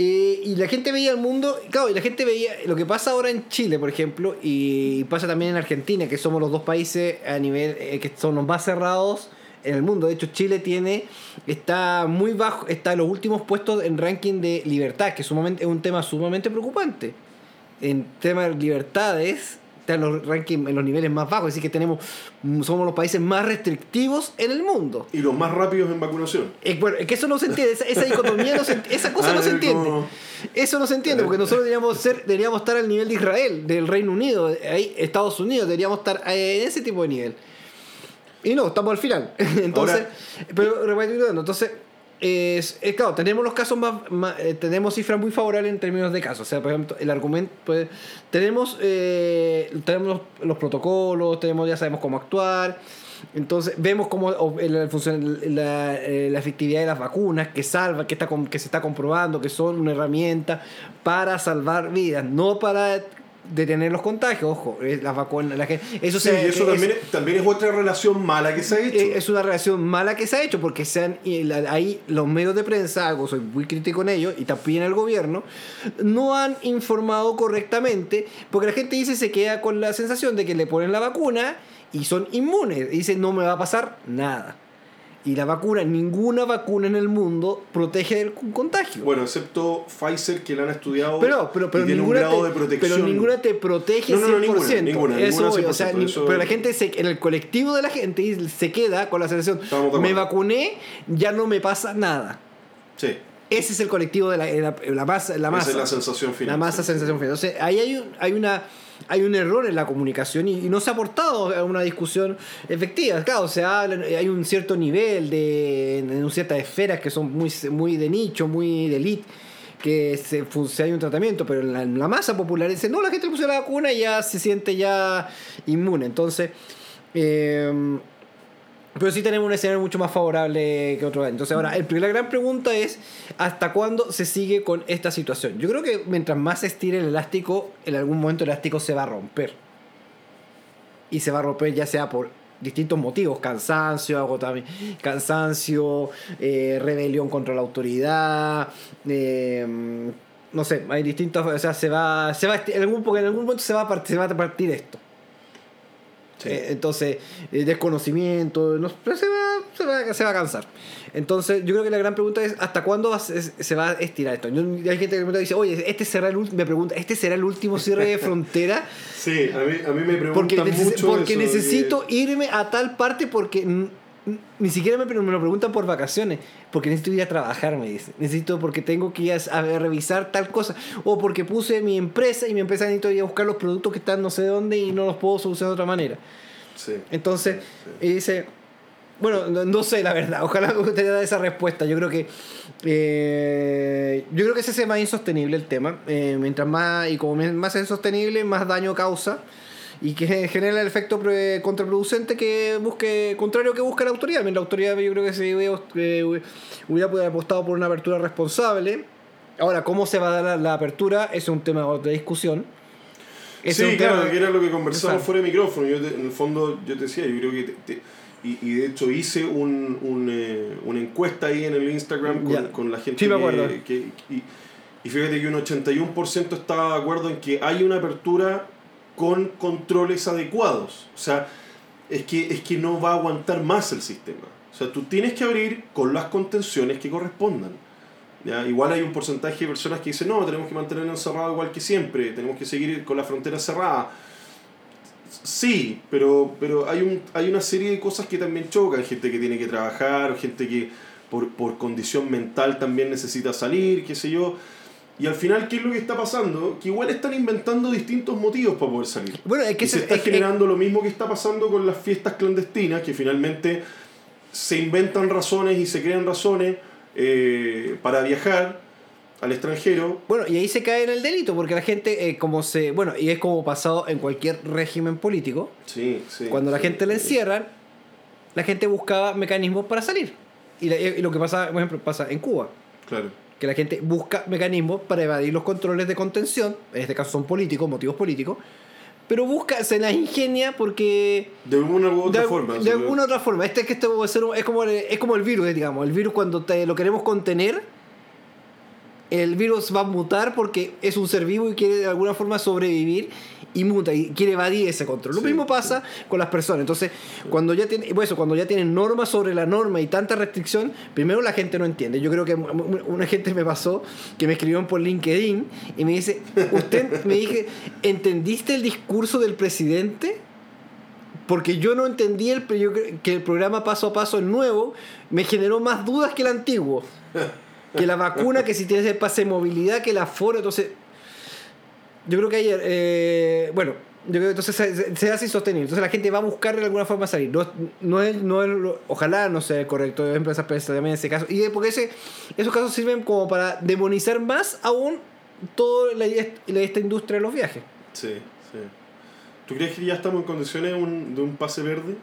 Eh, y la gente veía el mundo, claro, y la gente veía lo que pasa ahora en Chile, por ejemplo, y pasa también en Argentina, que somos los dos países a nivel eh, que son los más cerrados en el mundo. De hecho, Chile tiene está muy bajo, está en los últimos puestos en ranking de libertad, que es, sumamente, es un tema sumamente preocupante. En temas de libertades, en los rankings, en los niveles más bajos, es decir, que tenemos, somos los países más restrictivos en el mundo. Y los más rápidos en vacunación. Bueno, es que eso no se entiende, esa, dicotomía, no se, esa cosa no se entiende. Eso no se entiende, porque nosotros deberíamos, ser, deberíamos estar al nivel de Israel, del Reino Unido, ahí, Estados Unidos, deberíamos estar en ese tipo de nivel. Y no, estamos al final. Entonces, pero entonces es, claro, tenemos los casos más, eh, tenemos cifras muy favorables en términos de casos. O sea, por ejemplo, el argumento, pues, tenemos, eh, tenemos los, protocolos, tenemos, ya sabemos cómo actuar. Entonces, vemos cómo la, la, eh, la, efectividad de las vacunas, que salva, que, está, que se está comprobando, que son una herramienta para salvar vidas, no para detener los contagios, ojo, las vacunas, la gente, eso, sí, eso también, es, también es otra relación mala que se ha hecho. Es una relación mala que se ha hecho porque se han, ahí los medios de prensa, algo soy muy crítico en ellos, y también el gobierno, no han informado correctamente porque la gente dice se queda con la sensación de que le ponen la vacuna y son inmunes, y dicen no me va a pasar nada. Y la vacuna, ninguna vacuna en el mundo protege del contagio. Bueno, excepto Pfizer, que la han estudiado pero, pero, pero tiene un grado de protección. Pero ninguna te protege no, no, Ninguna, ninguna, eso, o sea, Pero la gente, se, en el colectivo de la gente se queda con la sensación, me vacuné, ya no me pasa nada. Sí. Ese es el colectivo de la, la, la masa. La masa Esa es la sensación final. La masa, sensación final. Entonces, ahí hay, un, hay una hay un error en la comunicación y, no se ha aportado a una discusión efectiva. Claro, se hay un cierto nivel de, en ciertas esferas que son muy, muy de nicho, muy de elite que se, se, hay un tratamiento, pero en la, masa popular dice, no, la gente le puso la vacuna y ya se siente ya inmune. Entonces, eh, pero sí tenemos un escenario mucho más favorable que otro. Entonces, ahora, el, la gran pregunta es: ¿hasta cuándo se sigue con esta situación? Yo creo que mientras más se estire el elástico, en algún momento el elástico se va a romper. Y se va a romper ya sea por distintos motivos: cansancio, agotamiento, cansancio, eh, rebelión contra la autoridad. Eh, no sé, hay distintos. O sea, se va. Se va en, algún, en algún momento se va a partir, se va a partir esto. Sí. Eh, entonces, eh, desconocimiento, no, se, va, se, va, se va a cansar. Entonces, yo creo que la gran pregunta es, ¿hasta cuándo va se, va a estirar esto? Yo- hay gente que me dice, oye, este será el me pregunta, ¿este será el último cierre de frontera? Sí, a mí, a mí me preguntan Porque, mucho porque eso necesito irme a tal parte porque ni siquiera me, me lo preguntan por vacaciones, porque necesito ir a trabajar, me dice. Necesito porque tengo que ir a, a revisar tal cosa. O porque puse mi empresa y mi empresa necesito ir a buscar los productos que están no sé dónde y no los puedo solucionar de otra manera. Sí. Entonces, Sí. y dice, bueno, no, no sé la verdad, ojalá que usted dé esa respuesta. Yo creo que eh, yo creo que ese es más insostenible el tema. Eh, mientras más, y como más es insostenible, más daño causa. Y que genera el efecto contraproducente que busque, contrario que busca la autoridad. La autoridad yo creo que se hubiera, eh, hubiera haber apostado por una apertura responsable. Ahora, ¿cómo se va a dar la, la apertura? Es un tema de discusión. Ese Sí, claro, que era lo que conversamos Exacto. fuera de micrófono. Yo te- en el fondo, yo te decía, yo creo que. te- te- y, y de hecho hice un, un, eh, una encuesta ahí en el Instagram con, la gente. Sí, me que- acuerdo. que- y, y fíjate que un 81% estaba de acuerdo en que hay una apertura con controles adecuados. O sea, es que, es que no va a aguantar más el sistema. O sea, tú tienes que abrir con las contenciones que correspondan. ¿ya? Igual hay un porcentaje de personas que dicen, no, tenemos que mantenernos encerrados igual que siempre, tenemos que seguir con la frontera cerrada. Sí, pero, pero hay, un, hay una serie de cosas que también chocan. Gente que tiene que trabajar, gente que por, por condición mental también necesita salir, qué sé yo. Y al final, ¿qué es lo que está pasando? Que igual están inventando distintos motivos para poder salir. Bueno, es que Y se está es generando lo mismo que está pasando con las fiestas clandestinas, que finalmente se inventan razones y se crean razones eh, para viajar al extranjero. Bueno, y ahí se cae en el delito, porque la gente, eh, como se. Bueno, y es como pasado en cualquier régimen político. Sí, sí. Cuando la sí, gente la sí. encierran, la gente buscaba mecanismos para salir. Y, la- y lo que pasa, por ejemplo, pasa en Cuba. Claro. Que la gente busca mecanismos para evadir los controles de contención. En este caso son políticos, motivos políticos. Pero busca, se las ingenia porque. De alguna u otra de, forma. de alguna otra forma. Este es que un- es como el, es como el virus, digamos. El virus cuando te, lo queremos contener, el virus va a mutar porque es un ser vivo y quiere de alguna forma sobrevivir y muta y quiere evadir ese control. Lo Sí, mismo pasa con las personas. Entonces, cuando ya tienen, bueno, eso, cuando ya tienen normas sobre la norma y tanta restricción, primero la gente no entiende. Yo creo que una gente me pasó que me escribieron por LinkedIn y me dice, "Usted me dije, ¿entendiste el discurso del presidente?" Porque yo no entendí el, yo que el programa paso a paso el nuevo me generó más dudas que el antiguo. Que la vacuna, que si tienes el pase de movilidad, que el aforo, entonces... Yo creo que ayer, eh, bueno, yo creo que entonces se, se- hace insostenible. Entonces la gente va a buscar de alguna forma salir. No, no es, no es ojalá no sea el correcto, por ejemplo, esas personas también en ese caso. Y de- porque ese, esos casos sirven como para demonizar más aún toda esta industria de los viajes. Sí, sí. ¿Tú crees que ya estamos en condiciones de un, de un pase verde?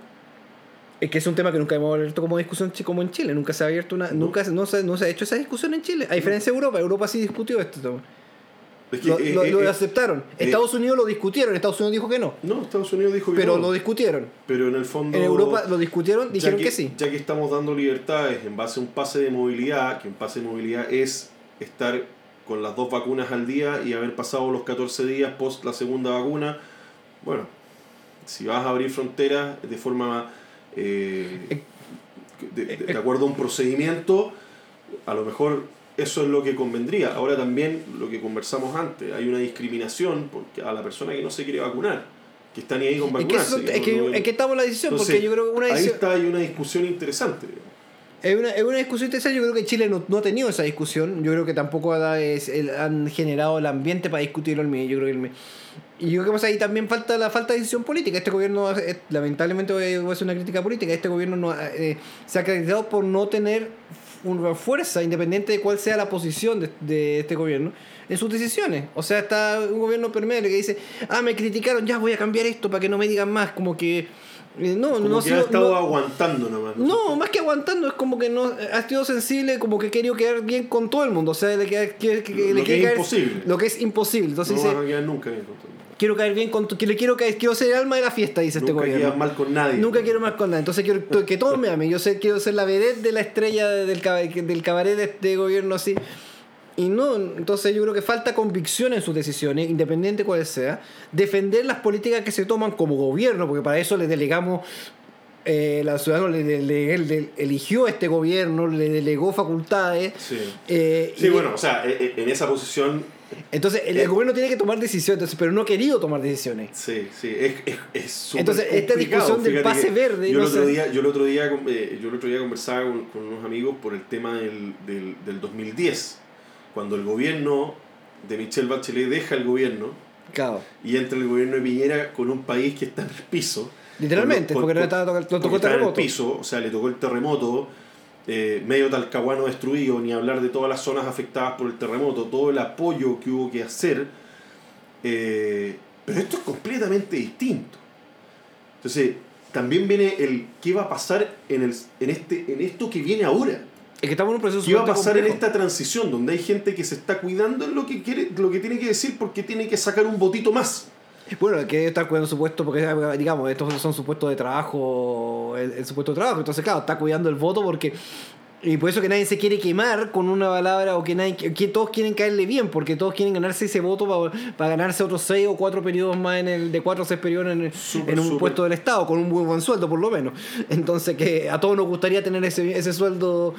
Es que es un tema que nunca hemos abierto como discusión como en Chile. Nunca se ha abierto una. Nunca no, se, no se ha hecho esa discusión en Chile. A diferencia de Europa. Europa sí discutió esto. tema. Es que, Lo, eh, lo- eh, lo eh, aceptaron. eh, Estados Unidos lo discutieron. Estados Unidos dijo que no. No, Estados Unidos dijo que Pero no. lo discutieron. Pero en el fondo. En Europa lo discutieron, dijeron que, sí. Ya que estamos dando libertades en base a un pase de movilidad, que un pase de movilidad es estar con las dos vacunas al día y haber pasado los 14 días post la segunda vacuna, bueno, si vas a abrir fronteras de forma. Eh, de, de- de acuerdo a un procedimiento, a lo mejor eso es lo que convendría. Ahora también lo que conversamos antes, hay una discriminación porque a la persona que no se quiere vacunar, que está ni ahí con Es que, vacunarse. eso- es, que, es que estamos en la decisión, entonces, porque yo creo que una ahí decisión. está hay una discusión interesante. digamos. Es una, es una discusión interesante. Yo creo que Chile no, no ha tenido esa discusión. Yo creo que tampoco ha- es- el- han generado el ambiente para discutirlo el. Yo creo que el. Y yo creo que pasa ahí también falta la falta de decisión política. Este gobierno, lamentablemente, voy a hacer una crítica política. Este gobierno no, eh, se ha caracterizado por no tener una fuerza independiente de cuál sea la posición de, de este gobierno en sus decisiones. O sea, está un gobierno permeable que dice, ah, me criticaron, ya voy a cambiar esto para que no me digan más. Como que. Eh, no, Como no que ha estado no- aguantando nomás. no, más que aguantando, es como que no ha sido sensible, como que querido quedar bien con todo el mundo. O sea, le queda- que- que- Lo le que es caer- imposible. Lo que es imposible. Entonces no dice, vas a quedar nunca bien con todo. quiero caer bien con que le quiero caer, quiero ser el alma de la fiesta, dice este Nunca gobierno. quedas mal con nadie. Nunca quiero más con nada. Entonces quiero que todos me amen. Yo sé, quiero ser la vedette de la estrella del, del cabaret de este gobierno así. Y no, entonces yo creo que falta convicción en sus decisiones, independiente cuál sea, defender las políticas que se toman como gobierno, porque para eso le delegamos, eh, la ciudadana le, le- le- eligió este gobierno, le delegó facultades. Sí. eh, Sí, y- bueno, o sea, e- e- en esa posición, Entonces el, Eh. gobierno tiene que tomar decisiones, entonces, pero no ha querido tomar decisiones. sí, sí, es, es, es Entonces, esta discusión del pase verde, Yo, no el otro sé. día, yo, el otro día, eh, yo el otro día conversaba con, con unos amigos por el tema del, del, del 2010, cuando el gobierno de Michelle Bachelet deja el gobierno Claro. y entra el gobierno de Piñera con un país que está en el piso. Literalmente, Con- porque con- no estaba tocó estaba en el terremoto. piso, o sea, le tocó el terremoto, eh, medio talcahuano destruido, ni hablar de todas las zonas afectadas por el terremoto, todo el apoyo que hubo que hacer. eh, pero esto es completamente distinto. Entonces, también viene el qué va a pasar en, el, en, este, en esto que viene ahora. Es que estamos en un proceso ¿Qué va a pasar en esta transición donde hay gente que se está cuidando en lo que quiere, lo que tiene que decir porque tiene que sacar un votito más? Bueno, hay que estar cuidando su puesto, porque digamos, estos son su puesto de trabajo, el, el su puesto de trabajo. Entonces, claro, está cuidando el voto porque. Y por eso que nadie se quiere quemar con una palabra o que nadie que, todos quieren caerle bien, porque todos quieren ganarse ese voto para, para ganarse otros seis o cuatro periodos más en el de cuatro o seis periodos en, el- en un puesto del Estado, con un muy buen sueldo por lo menos. Entonces que a todos nos gustaría tener ese, ese sueldo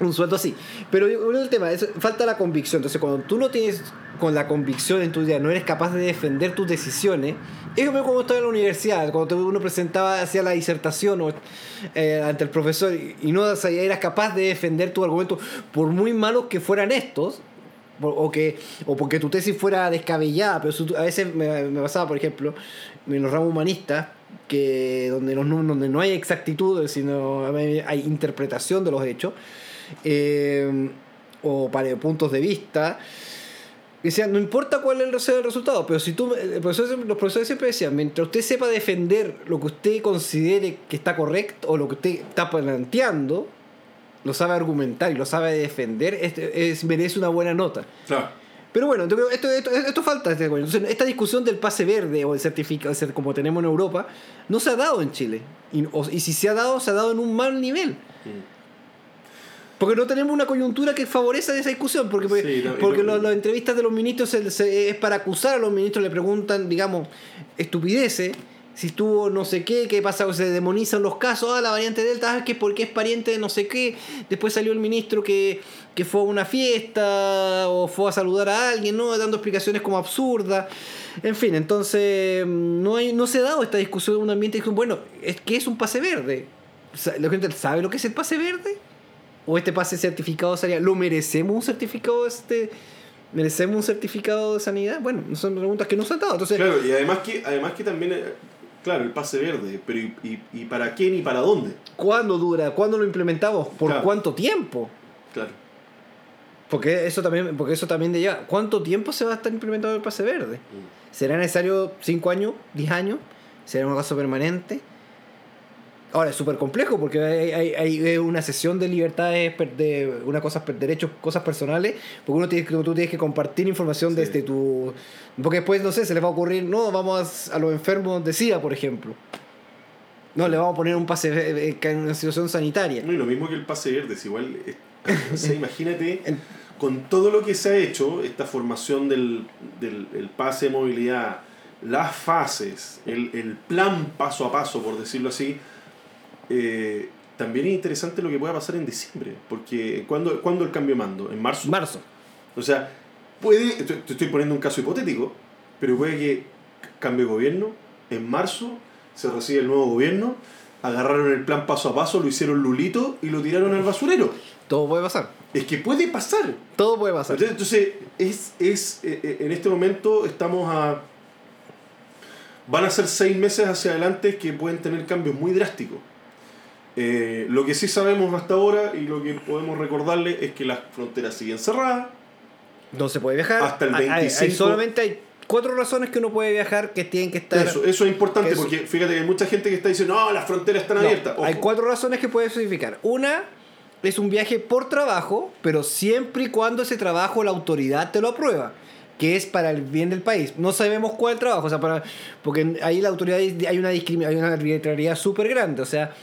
un sueldo así. Pero del tema, es, falta la convicción. Entonces, cuando tú no tienes con la convicción en tu idea, no eres capaz de defender tus decisiones, es como cuando estaba en la universidad, cuando uno presentaba, hacía la disertación o, eh, ante el profesor y, no sabía- eras capaz de defender tu argumento, por muy malos que fueran estos. O, que, o porque tu tesis fuera descabellada, pero a veces me, me pasaba, por ejemplo, en los ramos humanistas, que donde, los, donde no hay exactitud, sino hay interpretación de los hechos, eh, o para puntos de vista. Decían, no importa cuál es el- resultado, pero si tú, el profesor los profesores siempre decían, mientras usted sepa defender lo que usted considere que está correcto o lo que usted está planteando, lo sabe argumentar y lo sabe defender, este es, merece una buena nota. Claro. Pero bueno, yo creo esto, esto, esto falta. este. Entonces, esta discusión del pase verde o el certificado, como tenemos en Europa, no se ha dado en Chile. Y, o- y si se ha dado, se ha dado en un mal nivel. Mm. Porque no tenemos una coyuntura que favorezca esa discusión. Porque, Sí, no, porque no- las entrevistas de los ministros se- se- es para acusar a los ministros, le preguntan, digamos, estupideces. Si estuvo no sé qué, qué pasa, se demonizan los casos, ah, la variante Delta, ah, que porque es pariente de no sé qué. Después salió el ministro que, que fue a una fiesta o fue a saludar a alguien, ¿no? Dando explicaciones como absurdas. En fin, entonces mm, no, hay, no se ha dado esta discusión en un ambiente que, bueno, es que es un pase verde. ¿La gente sabe lo que es el pase verde? ¿O este pase certificado sería, ¿lo merecemos un certificado este? ¿Merecemos un certificado de sanidad? Bueno, son preguntas que no se han dado. Entonces, Claro, y además que, además que también, eh, claro, el pase verde, pero ¿y, y, y para quién y para dónde? ¿cuándo dura? ¿Cuándo lo implementamos? ¿Por Claro. cuánto tiempo? Claro. Porque eso también, porque eso también de lleva. ¿Cuánto tiempo se va a estar implementando el pase verde? Mm. ¿Será necesario 5 años? ¿10 años? ¿Será un caso permanente? Ahora es súper complejo porque hay, hay- hay una sesión de libertades, de una cosas, per- derechos, cosas personales, porque uno tiene, tú tienes que compartir información Sí. desde tu... Porque después, no sé, se les va a ocurrir, no, vamos a, a los enfermos de SIDA, por ejemplo. No, le vamos a poner un pase eh, eh, en una situación sanitaria. No, y lo mismo que el pase verde, es igual. es- o sea, imagínate, con todo lo que se ha hecho, esta formación del, del el pase de movilidad, las fases, el, el plan paso a paso, por decirlo así, eh, también es interesante lo que pueda pasar en diciembre. Porque, ¿cuándo, ¿cuándo el cambio de mando? ¿En marzo? Marzo. O sea, puede, te te estoy poniendo un caso hipotético, pero puede que cambie de gobierno, en marzo se recibe el nuevo gobierno, agarraron el plan paso a paso, lo hicieron lulito y lo tiraron al basurero. Todo puede pasar. Es que puede pasar. Todo puede pasar. Entonces, es, es, eh, eh, en este momento estamos a... Van a ser seis meses hacia adelante que pueden tener cambios muy drásticos. Eh, lo que sí sabemos hasta ahora y lo que podemos recordarle es que las fronteras siguen cerradas, No se puede viajar. Hasta el Hay- hay- hay 25. solamente hay cuatro razones que uno puede viajar que tienen que estar. Eso, eso es importante Eso. porque fíjate que hay mucha gente que está diciendo, no, las fronteras están No, abiertas. Ojo. hay cuatro razones que puedes especificar. Una es un viaje por trabajo, pero siempre y cuando ese trabajo la autoridad te lo aprueba, que es para el bien del país. No sabemos cuál trabajo, o sea, para, porque ahí la autoridad hay una hay una arbitrariedad súper grande, o sea,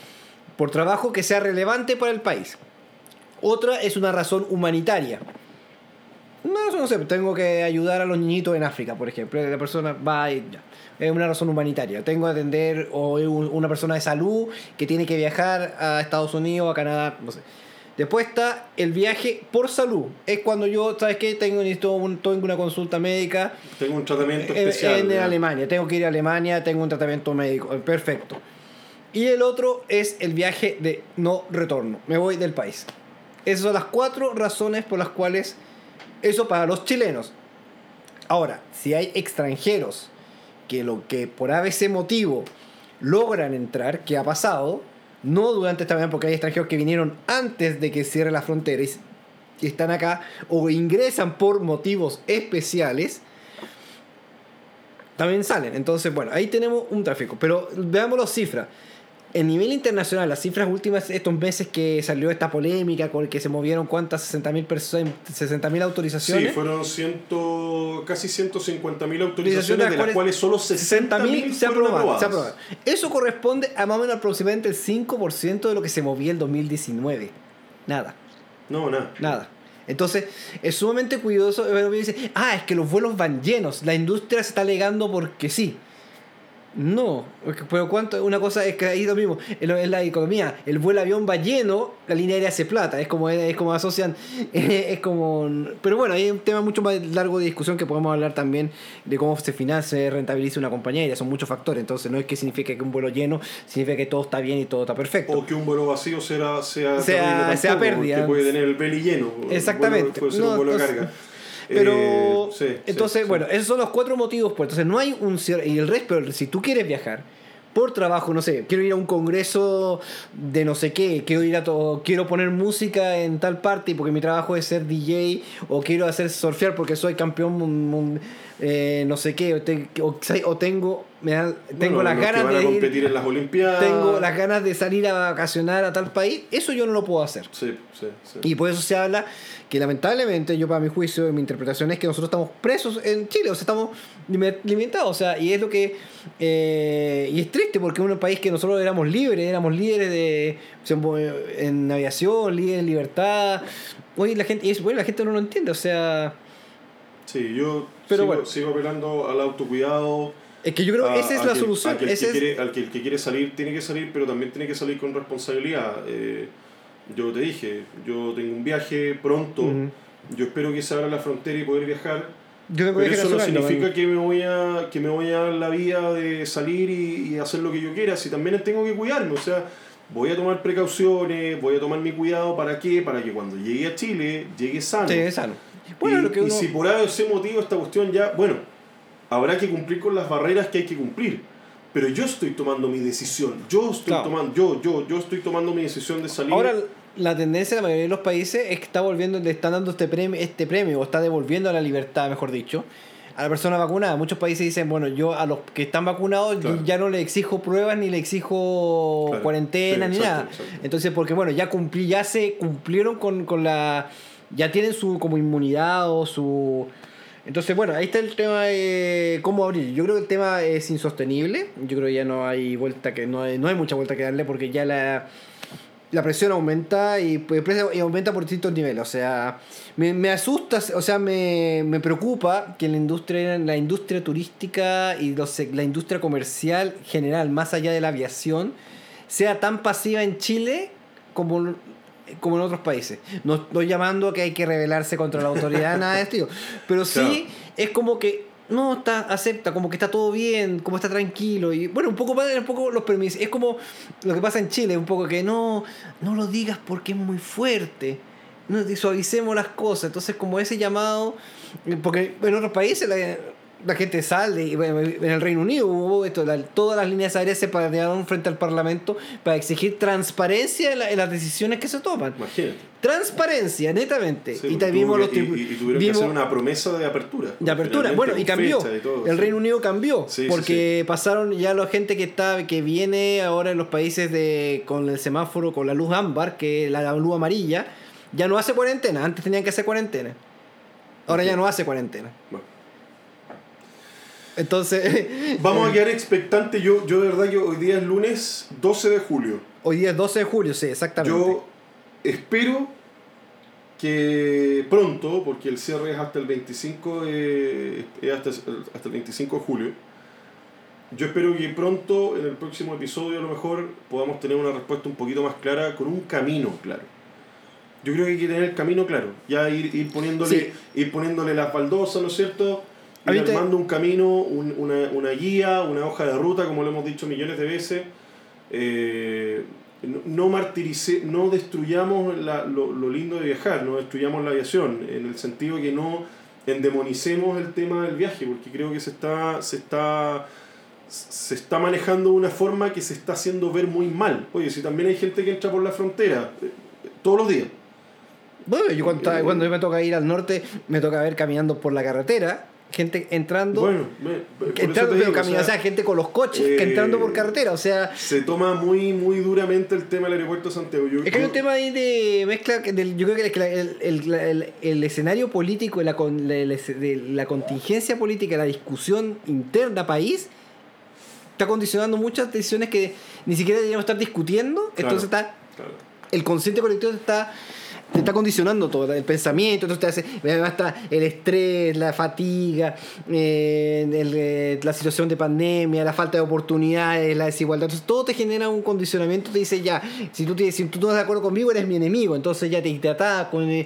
por trabajo que sea relevante para el país. Otra es una razón humanitaria. No, eso no sé, tengo que ayudar a los niñitos en África, por ejemplo. La persona va y ya. Es una razón humanitaria. Tengo que atender o una persona de salud que tiene que viajar a Estados Unidos, a Canadá, no sé. Después está el viaje por salud. Es cuando yo, ¿sabes qué? Tengo, necesito un- tengo una consulta médica Tengo un tratamiento en, especial. en ¿verdad? Alemania. Tengo que ir a Alemania, tengo un tratamiento médico. eh, Perfecto. Y el otro es el viaje de no retorno. Me voy del país. Esas son las cuatro razones por las cuales eso para los chilenos. Ahora, si hay extranjeros que lo que por ABC motivo logran entrar, que ha pasado, no durante esta pandemia, porque hay extranjeros que vinieron antes de que cierre la frontera y están acá o ingresan por motivos especiales, también salen. Entonces, bueno, ahí tenemos un tráfico. Pero veamos las cifras. En nivel internacional, las cifras últimas estos meses que salió esta polémica con que se movieron cuántas 60.000 personas, 60.000 autorizaciones. Sí, fueron ciento, casi 150 mil Autorizaciones, autorizaciones, de las cuales solo 60 60.000 mil se fueron aprobaron, se aprobaron. Eso corresponde a más o menos aproximadamente el 5% de lo que se movía el 2019. Nada, No, nada. nada. Entonces, es sumamente cuidadoso. dice, ah, es que los vuelos van llenos. La industria se está alegando porque sí. No, pero cuánto, una cosa es que ahí lo mismo, es la economía, el vuelo avión va lleno, la línea aérea hace plata, es como, es como asocian, es como, pero bueno, hay un tema mucho más largo de discusión que podemos hablar también de cómo se financia, rentabiliza una compañía aérea, son muchos factores, entonces no es que signifique que un vuelo lleno, significa que todo está bien y todo está perfecto. O que un vuelo vacío sea, sea, Sea- sea pérdida. porque puede tener el belly lleno. Exactamente. vuelo Puede ser No, un vuelo de carga. Pero, Eh, sí, entonces, sí. bueno, esos son los cuatro motivos. Pues, entonces, no hay un cier- Y el resto, pero si tú quieres viajar por trabajo, no sé, quiero ir a un congreso de no sé qué, quiero ir a todo, quiero poner música en tal parte porque mi trabajo es ser DJ, o quiero hacer surfear porque soy campeón mun- mun- eh, no sé qué, o, te- o- o tengo, me da- tengo Bueno, las ganas de ir, competir en las Olimpiadas. tengo las ganas de salir a vacacionar a tal país, eso yo no lo puedo hacer. Sí, sí, sí. Y por eso se habla que lamentablemente, yo para mi juicio, mi interpretación es que nosotros estamos presos en Chile, o sea, estamos limi- limitados, o sea, y es lo que... eh, y es triste porque es un país que nosotros éramos libres, éramos líderes de, en aviación, líderes en libertad. Hoy la gente, y es, bueno, la gente no lo entiende, o sea... Sí, yo Pero sigo, bueno. sigo apelando al autocuidado. Es que yo creo que esa es la que- solución. que el, ese que es- quiere, al que el que quiere salir tiene que salir, pero también tiene que salir con responsabilidad. Eh, yo te dije, yo tengo un viaje pronto. Ujú. Yo espero que se abra la frontera y poder viajar. yo tengo Pero viaje eso no significa que me voy a que me voy a dar la vía de salir y, y hacer lo que yo quiera. Si también tengo que cuidarme, o sea, voy a tomar precauciones, voy a tomar mi cuidado para qué, para que cuando llegue a Chile llegue sano. Es sano. Bueno, y, lo que y uno... si por ese motivo esta cuestión ya, bueno, habrá que cumplir con las barreras que hay que cumplir. Pero yo estoy tomando mi decisión. Yo estoy Claro. tomando, yo, yo, yo estoy tomando mi decisión de salir. Ahora, la tendencia de la mayoría de los países es que está volviendo, le están dando este premio, este premio, o está devolviendo la libertad, mejor dicho, a la persona vacunada. Muchos países dicen, bueno, yo a los que están vacunados Claro. ya no le exijo pruebas ni le exijo Claro. cuarentena Sí, ni exacto, nada. exacto. Entonces, porque bueno, ya cumplí, ya se cumplieron con, con la. Ya tienen su como inmunidad o su. Entonces, bueno, ahí está el tema de cómo abrir. Yo creo que el tema es insostenible. Yo creo que ya no hay vuelta que no hay, no hay mucha vuelta que darle porque ya la la presión aumenta y, pues, y aumenta por distintos niveles. O sea, me, me asusta, o sea, me, me preocupa que la industria, la industria turística y los la industria comercial general, más allá de la aviación, sea tan pasiva en Chile como, como en otros países. No estoy llamando a que hay que rebelarse contra la autoridad, nada de esto. Pero sí Claro. es como que no está acepta como que está todo bien como está tranquilo y bueno un poco más un poco los permisos es como lo que pasa en Chile un poco que no no lo digas porque es muy fuerte no suavicemos las cosas entonces como ese llamado porque en otros países la, la gente sale y bueno, en el Reino Unido hubo esto la- todas las líneas aéreas se pararon frente al Parlamento para exigir transparencia en, la- en las decisiones que se toman Imagínate. transparencia netamente Sí, y porque también vimos tuvo los y, y- tuvieron vimos- que hacer una promesa de apertura. de apertura. Bueno, y cambió. todo, el sí. Reino Unido cambió. Sí, porque pasaron ya la gente que está que viene ahora en los países de con el semáforo, con la luz ámbar, que es la luz amarilla, ya no hace cuarentena. Antes tenían que hacer cuarentena. Ahora ya no hace cuarentena. Bueno. Entonces, Vamos a quedar expectantes. Yo, yo de verdad que hoy día es lunes 12 de julio. hoy día es 12 de julio, sí, exactamente. Yo espero que pronto, porque el cierre es hasta el 25 de, hasta, hasta el 25 de julio, yo espero que pronto, en el próximo episodio a lo mejor, podamos tener una respuesta un poquito más clara, con un camino claro. Yo creo que hay que tener el camino claro, ya ir, ir, poniéndole, Sí. ir poniéndole las baldosas, ¿no es cierto? Ir armando un camino, un- una, una guía, una hoja de ruta, como lo hemos dicho millones de veces. Eh, no, martirice, no destruyamos la- lo, lo lindo de viajar, no destruyamos la aviación, en el sentido que no endemonicemos el tema del viaje, porque creo que se está, se está, se está manejando de una forma que se está haciendo ver muy mal. Oye, si también hay gente que entra por la frontera, eh, todos los días. Bueno, yo cuando, cuando me toca ir al norte, me toca ver caminando por la carretera, gente entrando, Bueno, me- entrando te pero digo, o caminando, o sea, gente con los coches eh, que entrando por carretera, o sea, se toma muy, muy duramente el tema del aeropuerto de Santiago. Yo- Es que hay un tema ahí de mezcla, del- yo creo que el, el, el- el escenario político, la, la, la- contingencia política, la discusión interna país, está condicionando muchas decisiones que ni siquiera deberíamos estar discutiendo, Claro. entonces está Claro. el consciente colectivo está te está condicionando todo el pensamiento entonces te hace está el estrés la fatiga eh, el, eh, la situación de pandemia la falta de oportunidades la desigualdad entonces todo te genera un condicionamiento te dice ya si tú, te- si tú no estás de acuerdo conmigo eres mi enemigo entonces ya te, te ataco eh,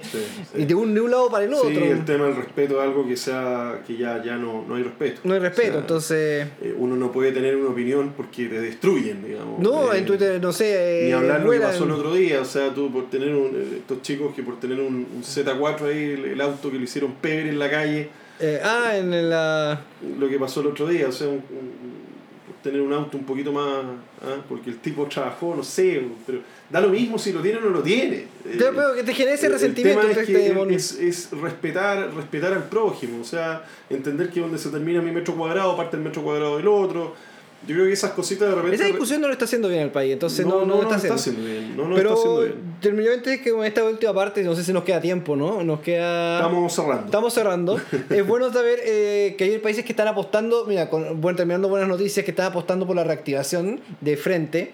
Sí, de un, de un lado para el otro Sí, el tema del respeto es algo que sea que ya, ya no, no hay respeto. no hay respeto O sea, entonces uno no puede tener una opinión porque te destruyen, digamos. no Eh, en Twitter no sé Ni hablar lo que pasó el otro día, o sea, tú por tener un, estos chicos que por tener un, un Z4 ahí, el, el auto que lo hicieron pebre en la calle, eh, ah en la lo que pasó el otro día, o sea, un- un- por tener un auto un poquito más, ¿ah? porque el tipo trabajó, no sé, pero da lo mismo si lo tiene o no lo tiene. Eh, Yo creo que te genera ese el- el resentimiento tema es, que este- es, es respetar, respetar al prójimo, o sea, entender que donde se termina mi metro cuadrado parte el metro cuadrado del otro. Yo creo que esas cositas de repente... esa discusión no lo está haciendo bien el país entonces no, no, lo está haciendo bien. No, no Pero está haciendo bien. que con esta última parte, no sé si nos queda tiempo, ¿no? Nos queda. Estamos cerrando. Estamos cerrando. es bueno saber eh, que hay países que están apostando, mira, con, bueno, terminando buenas noticias, que están apostando por la reactivación de frente.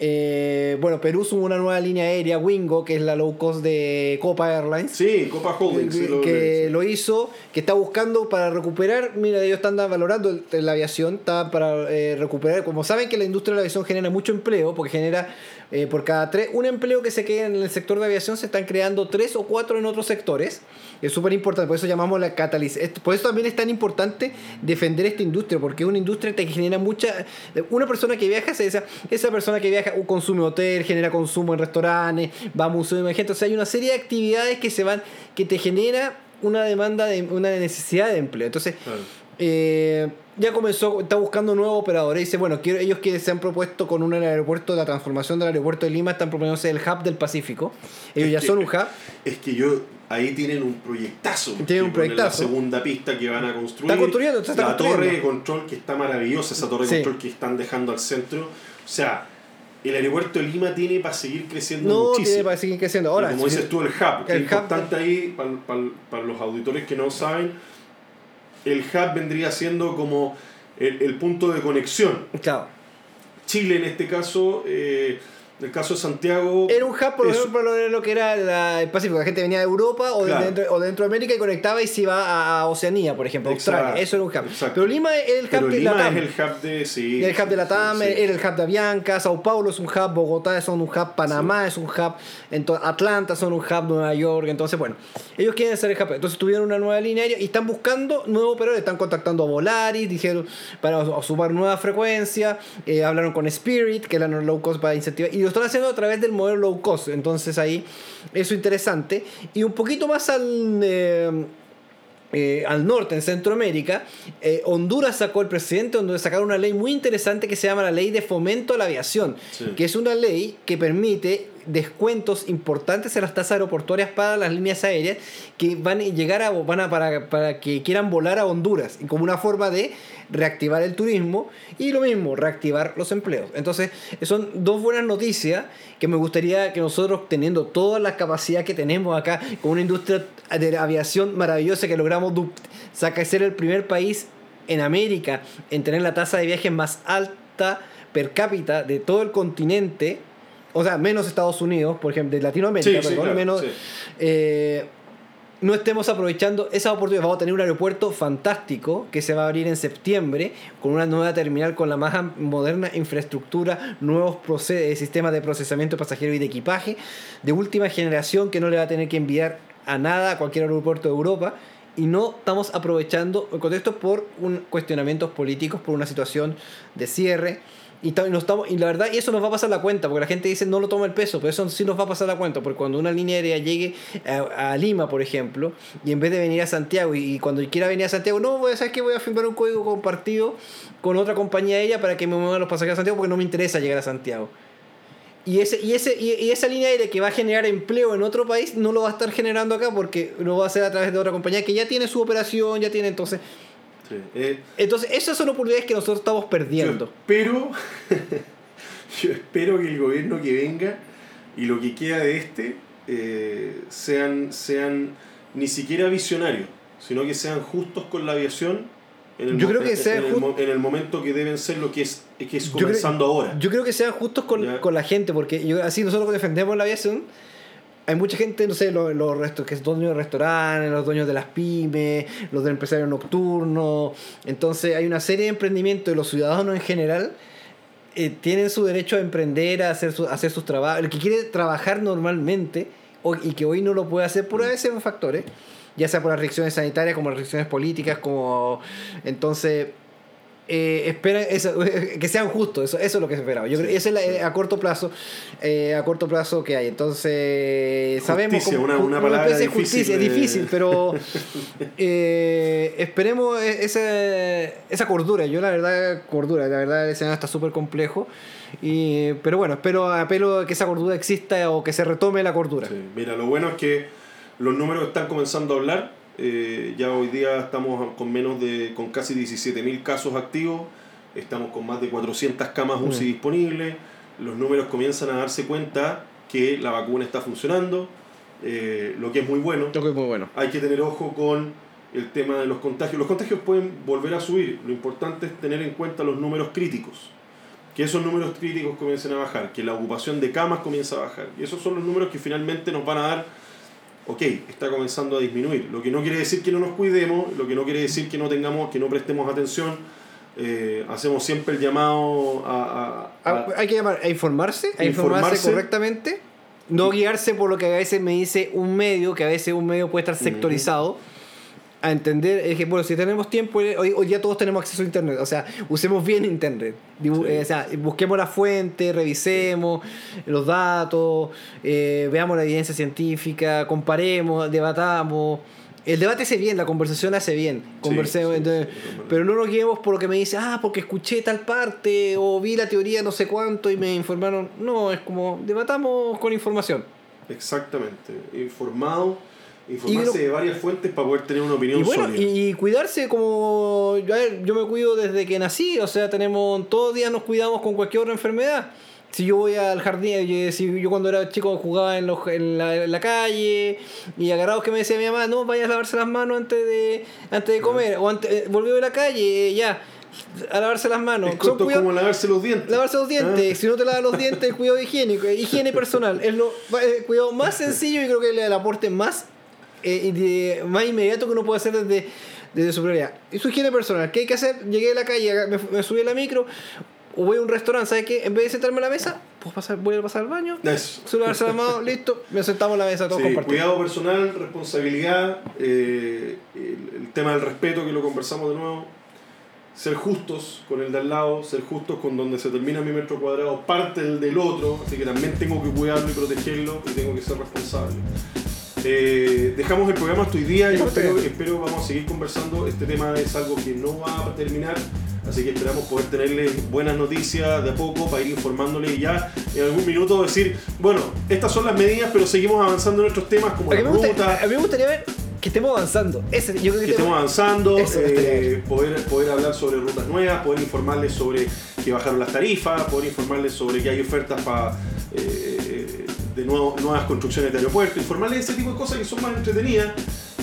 Eh, bueno, Perú sumó una nueva línea aérea, Wingo, que es la low cost de Copa Airlines. Sí, Copa Holdings. sí, que, lo- que sí. lo hizo, que está buscando para recuperar, mira, ellos están valorando la aviación, está para eh, recuperar, como saben que la industria de la aviación genera mucho empleo, porque genera eh, por cada tres, un empleo que se queda en el sector de aviación, se están creando tres o cuatro en otros sectores, es súper importante, por eso llamamos la catalización, por eso también es tan importante defender esta industria, porque es una industria que genera mucha, una persona que viaja, esa, esa persona que viaja uh, consume hotel, genera consumo en restaurantes, va a museos gente, o sea, hay una serie de actividades que se van, que te genera una demanda de una necesidad de empleo. Entonces. Eh, ya comenzó, está buscando nuevos operadores. Dice, bueno, quiero, ellos que se han propuesto con un aeropuerto, la transformación del aeropuerto de Lima, están proponiendo ser el hub del Pacífico. Ellos Es ya que- son un hub. Es que yo, ahí tienen un proyectazo. Tienen un proyectazo. La segunda pista que van a construir. Está construyendo, está La construyendo. torre de control que está maravillosa, esa torre de Sí. control que están dejando al centro. O sea, el aeropuerto de Lima tiene para seguir creciendo No, muchísimo. tiene para seguir creciendo. Ahora, y como dices tú, el hub, que el es hub- importante ahí para, para los auditores que no saben, el hub vendría siendo como el, el punto de conexión. claro. Chile en este caso, eh, el caso de Santiago... Era un hub, por ejemplo, lo, que era la- el Pacífico. La gente venía de Europa o, de dentro, o dentro de América y conectaba y se iba a, Oceanía, por ejemplo, Exacto, Australia. Eso era un hub. exacto. Pero Lima es el hub Pero de Lima la es el hub de... Sí, el hub de sí, sí. era el hub de Avianca, Sao Paulo es un hub, Bogotá es un hub, Panamá es un hub, Atlanta son un hub, Nueva York, entonces bueno, ellos quieren ser el hub, entonces tuvieron una nueva línea aérea y están buscando nuevos operadores, están contactando a Volaris, dijeron para sumar nueva frecuencia, eh, hablaron con Spirit, que eran los low cost para incentivar, y lo están haciendo a través del modelo low cost, entonces ahí eso interesante, y un poquito más al... eh, eh, al norte, en Centroamérica, eh, Honduras sacó, el presidente de Honduras sacaron una ley muy interesante que se llama la Ley de Fomento a la Aviación, Sí. que es una ley que permite descuentos importantes en las tasas aeroportuarias para las líneas aéreas que van a llegar a, van a para, para que quieran volar a Honduras, y como una forma de reactivar el turismo y lo mismo, reactivar los empleos. Entonces, son dos buenas noticias que me gustaría que nosotros, teniendo toda la capacidad que tenemos acá, con una industria de aviación maravillosa que logramos sacar ser el primer país en América en tener la tasa de viajes más alta per cápita de todo el continente, o sea, menos Estados Unidos, por ejemplo, de Latinoamérica, Sí, sí, perdón, claro, menos, sí. eh, no estemos aprovechando esa oportunidad. Vamos a tener un aeropuerto fantástico que se va a abrir en septiembre con una nueva terminal con la más moderna infraestructura, nuevos eh, sistemas de procesamiento de pasajeros y de equipaje de última generación que no le va a tener que enviar a nada a cualquier aeropuerto de Europa. Y no estamos aprovechando el contexto por un cuestionamientos políticos, por una situación de cierre. Y, tam- no estamos, y la verdad, y eso nos va a pasar la cuenta, porque la gente dice no lo toma el peso, pero eso sí nos va a pasar la cuenta, porque cuando una línea aérea llegue a, Lima, por ejemplo, y en vez de venir a Santiago, y, cuando quiera venir a Santiago, no, voy a saber que voy a firmar un código compartido con otra compañía aérea para que me muevan los pasajeros a Santiago, porque no me interesa llegar a Santiago. Y, ese, y, ese, y esa línea aérea que va a generar empleo en otro país no lo va a estar generando acá porque lo va a hacer a través de otra compañía que ya tiene su operación, ya tiene entonces... Sí. Eh, Entonces, esas son oportunidades que nosotros estamos perdiendo. Yo espero, yo espero que el gobierno que venga y lo que queda de este eh, sean, sean ni siquiera visionarios, sino que sean justos con la aviación en el, Yo creo que en- sea en el, en el momento que deben ser lo que es, que es Yo creo- comenzando ahora. Yo creo que sean justos con, con la gente, porque yo, así nosotros que defendemos la aviación, hay mucha gente, no sé, los, los restos, que es dueños de restaurantes, los dueños de las pymes, los del empresario nocturno. Entonces hay una serie de emprendimientos y los ciudadanos en general eh, tienen su derecho a emprender, a hacer, su- a hacer sus trabajos. El que quiere trabajar normalmente o- y que hoy no lo puede hacer por a veces factores, ya sea por las reacciones sanitarias, como las reacciones políticas, como... Entonces... Eh, espera eso, que sean justos, eso, eso es lo que se esperaba. Yo creo Sí, eso es la- sí. eh, a corto plazo, eh, a corto plazo que hay. Entonces, sabemos Justicia, cómo- una- una palabra de difícil justicia, de- es difícil, pero eh, esperemos e- esa, esa cordura. Yo la verdad, cordura, la verdad el escenario está súper complejo. Y, pero bueno, espero, apelo a que esa cordura exista o que se retome la cordura. Sí, Mira, lo bueno es que los números están comenzando a hablar. Eh, ya hoy día estamos con menos de, con casi 17.000 casos activos. Estamos con más de 400 camas UCI Mm. disponibles. Los números comienzan a darse cuenta que la vacuna está funcionando, eh, lo que es muy bueno. Creo que es muy bueno. Hay que tener ojo con el tema de los contagios. Los contagios pueden volver a subir. Lo importante es tener en cuenta los números críticos. Que esos números críticos comiencen a bajar, que la ocupación de camas comienza a bajar. Y esos son los números que finalmente nos van a dar, ok, está comenzando a disminuir. Lo que no quiere decir que no nos cuidemos, lo que no quiere decir que no tengamos, que no prestemos atención. Eh, hacemos siempre el llamado a... a- a- Ah, hay que llamar a informarse, a informarse, Informarse. correctamente. No guiarse por lo que a veces me dice un medio, que a veces un medio puede estar sectorizado. A entender, es que, bueno, si tenemos tiempo, eh, hoy, hoy día todos tenemos acceso a Internet. O sea, usemos bien Internet. Sí. eh, o sea, busquemos la fuente, revisemos los datos, eh, veamos la evidencia científica, comparemos, debatamos. El debate hace bien, la conversación hace bien. Conversemos, sí, entonces, pero no nos guiemos por lo que me dice, ah, porque escuché tal parte o vi la teoría no sé cuánto y me informaron. No, es como debatamos con información. Exactamente. Informado, informarse Y de varias fuentes para poder tener una opinión Y bueno, sólida. y cuidarse como yo, yo me cuido desde que nací, o sea, tenemos todos los días nos cuidamos con cualquier otra enfermedad. Si yo voy al jardín, yo, si yo cuando era chico jugaba en, los- en, la, en la calle y agarrados que me decía mi mamá, no, vayas a lavarse las manos antes de antes de comer o antes eh, volvió de la calle, eh, ya a lavarse las manos. es Son corto cuidados- como lavarse los dientes. Lavarse los dientes, Ah. si no te lavas los dientes, cuidado higiénico, eh, higiene personal, es lo el cuidado más sencillo y creo que el aporte más, eh, de- más inmediato que uno puede hacer desde, desde su prioridad. Y su higiene personal, ¿qué hay que hacer? Llegué a la calle, me, me subí a la micro, o voy a un restaurante, ¿sabes qué? En vez de sentarme a la mesa, pues pasar, voy a pasar al baño, Eso. suelo lavarse las manos, listo, me sentamos a la mesa, todos Sí, compartimos. cuidado personal, responsabilidad, eh, el, el tema del respeto que lo conversamos de nuevo, ser justos con el de al lado, ser justos con donde se termina mi metro cuadrado, parte del, del otro, así que también tengo que cuidarlo y protegerlo y tengo que ser responsable. Eh, dejamos el programa hasta hoy día y Dejamos espero, espero vamos a seguir conversando. Este tema es algo que no va a terminar, así que esperamos poder tenerles buenas noticias de a poco para ir informándoles y ya en algún minuto decir, bueno, estas son las medidas, pero seguimos avanzando en nuestros temas como A mí, la me gusta- ruta, a mí me gustaría ver que estemos avanzando. Ese, yo creo que que estemos avanzando, eh, poder, poder hablar sobre rutas nuevas, poder informarles sobre que bajaron las tarifas, poder informarles sobre que hay ofertas para de nuevo, nuevas construcciones de aeropuertos, informarles ese tipo de cosas que son más entretenidas.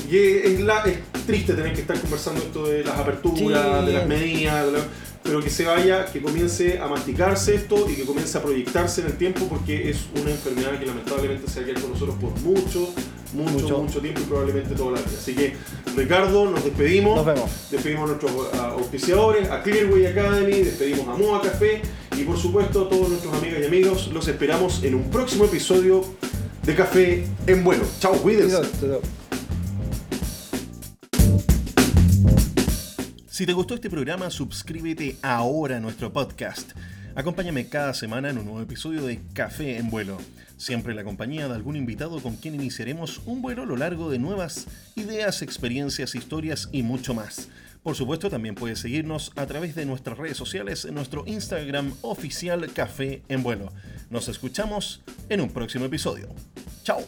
Y es, la- es triste tener que estar conversando esto de las aperturas, Sí. de las medidas, de la- pero que se vaya, que comience a masticarse esto y que comience a proyectarse en el tiempo porque es una enfermedad que lamentablemente se va a quedar con nosotros por mucho, mucho, mucho, tiempo y probablemente toda la vida. Así que, Ricardo, nos despedimos. Nos vemos. Despedimos a nuestros auspiciadores, a Clearway Academy, despedimos a Moa Café y por supuesto a todos nuestros amigos y amigos. Los esperamos en un próximo episodio de Café en Vuelo. Chao, cuídense. Si te gustó este programa, suscríbete ahora a nuestro podcast. Acompáñame cada semana en un nuevo episodio de Café en Vuelo, siempre en la compañía de algún invitado con quien iniciaremos un vuelo a lo largo de nuevas ideas, experiencias, historias y mucho más. Por supuesto, también puedes seguirnos a través de nuestras redes sociales en nuestro Instagram oficial Café en Vuelo. Nos escuchamos en un próximo episodio. ¡Chao!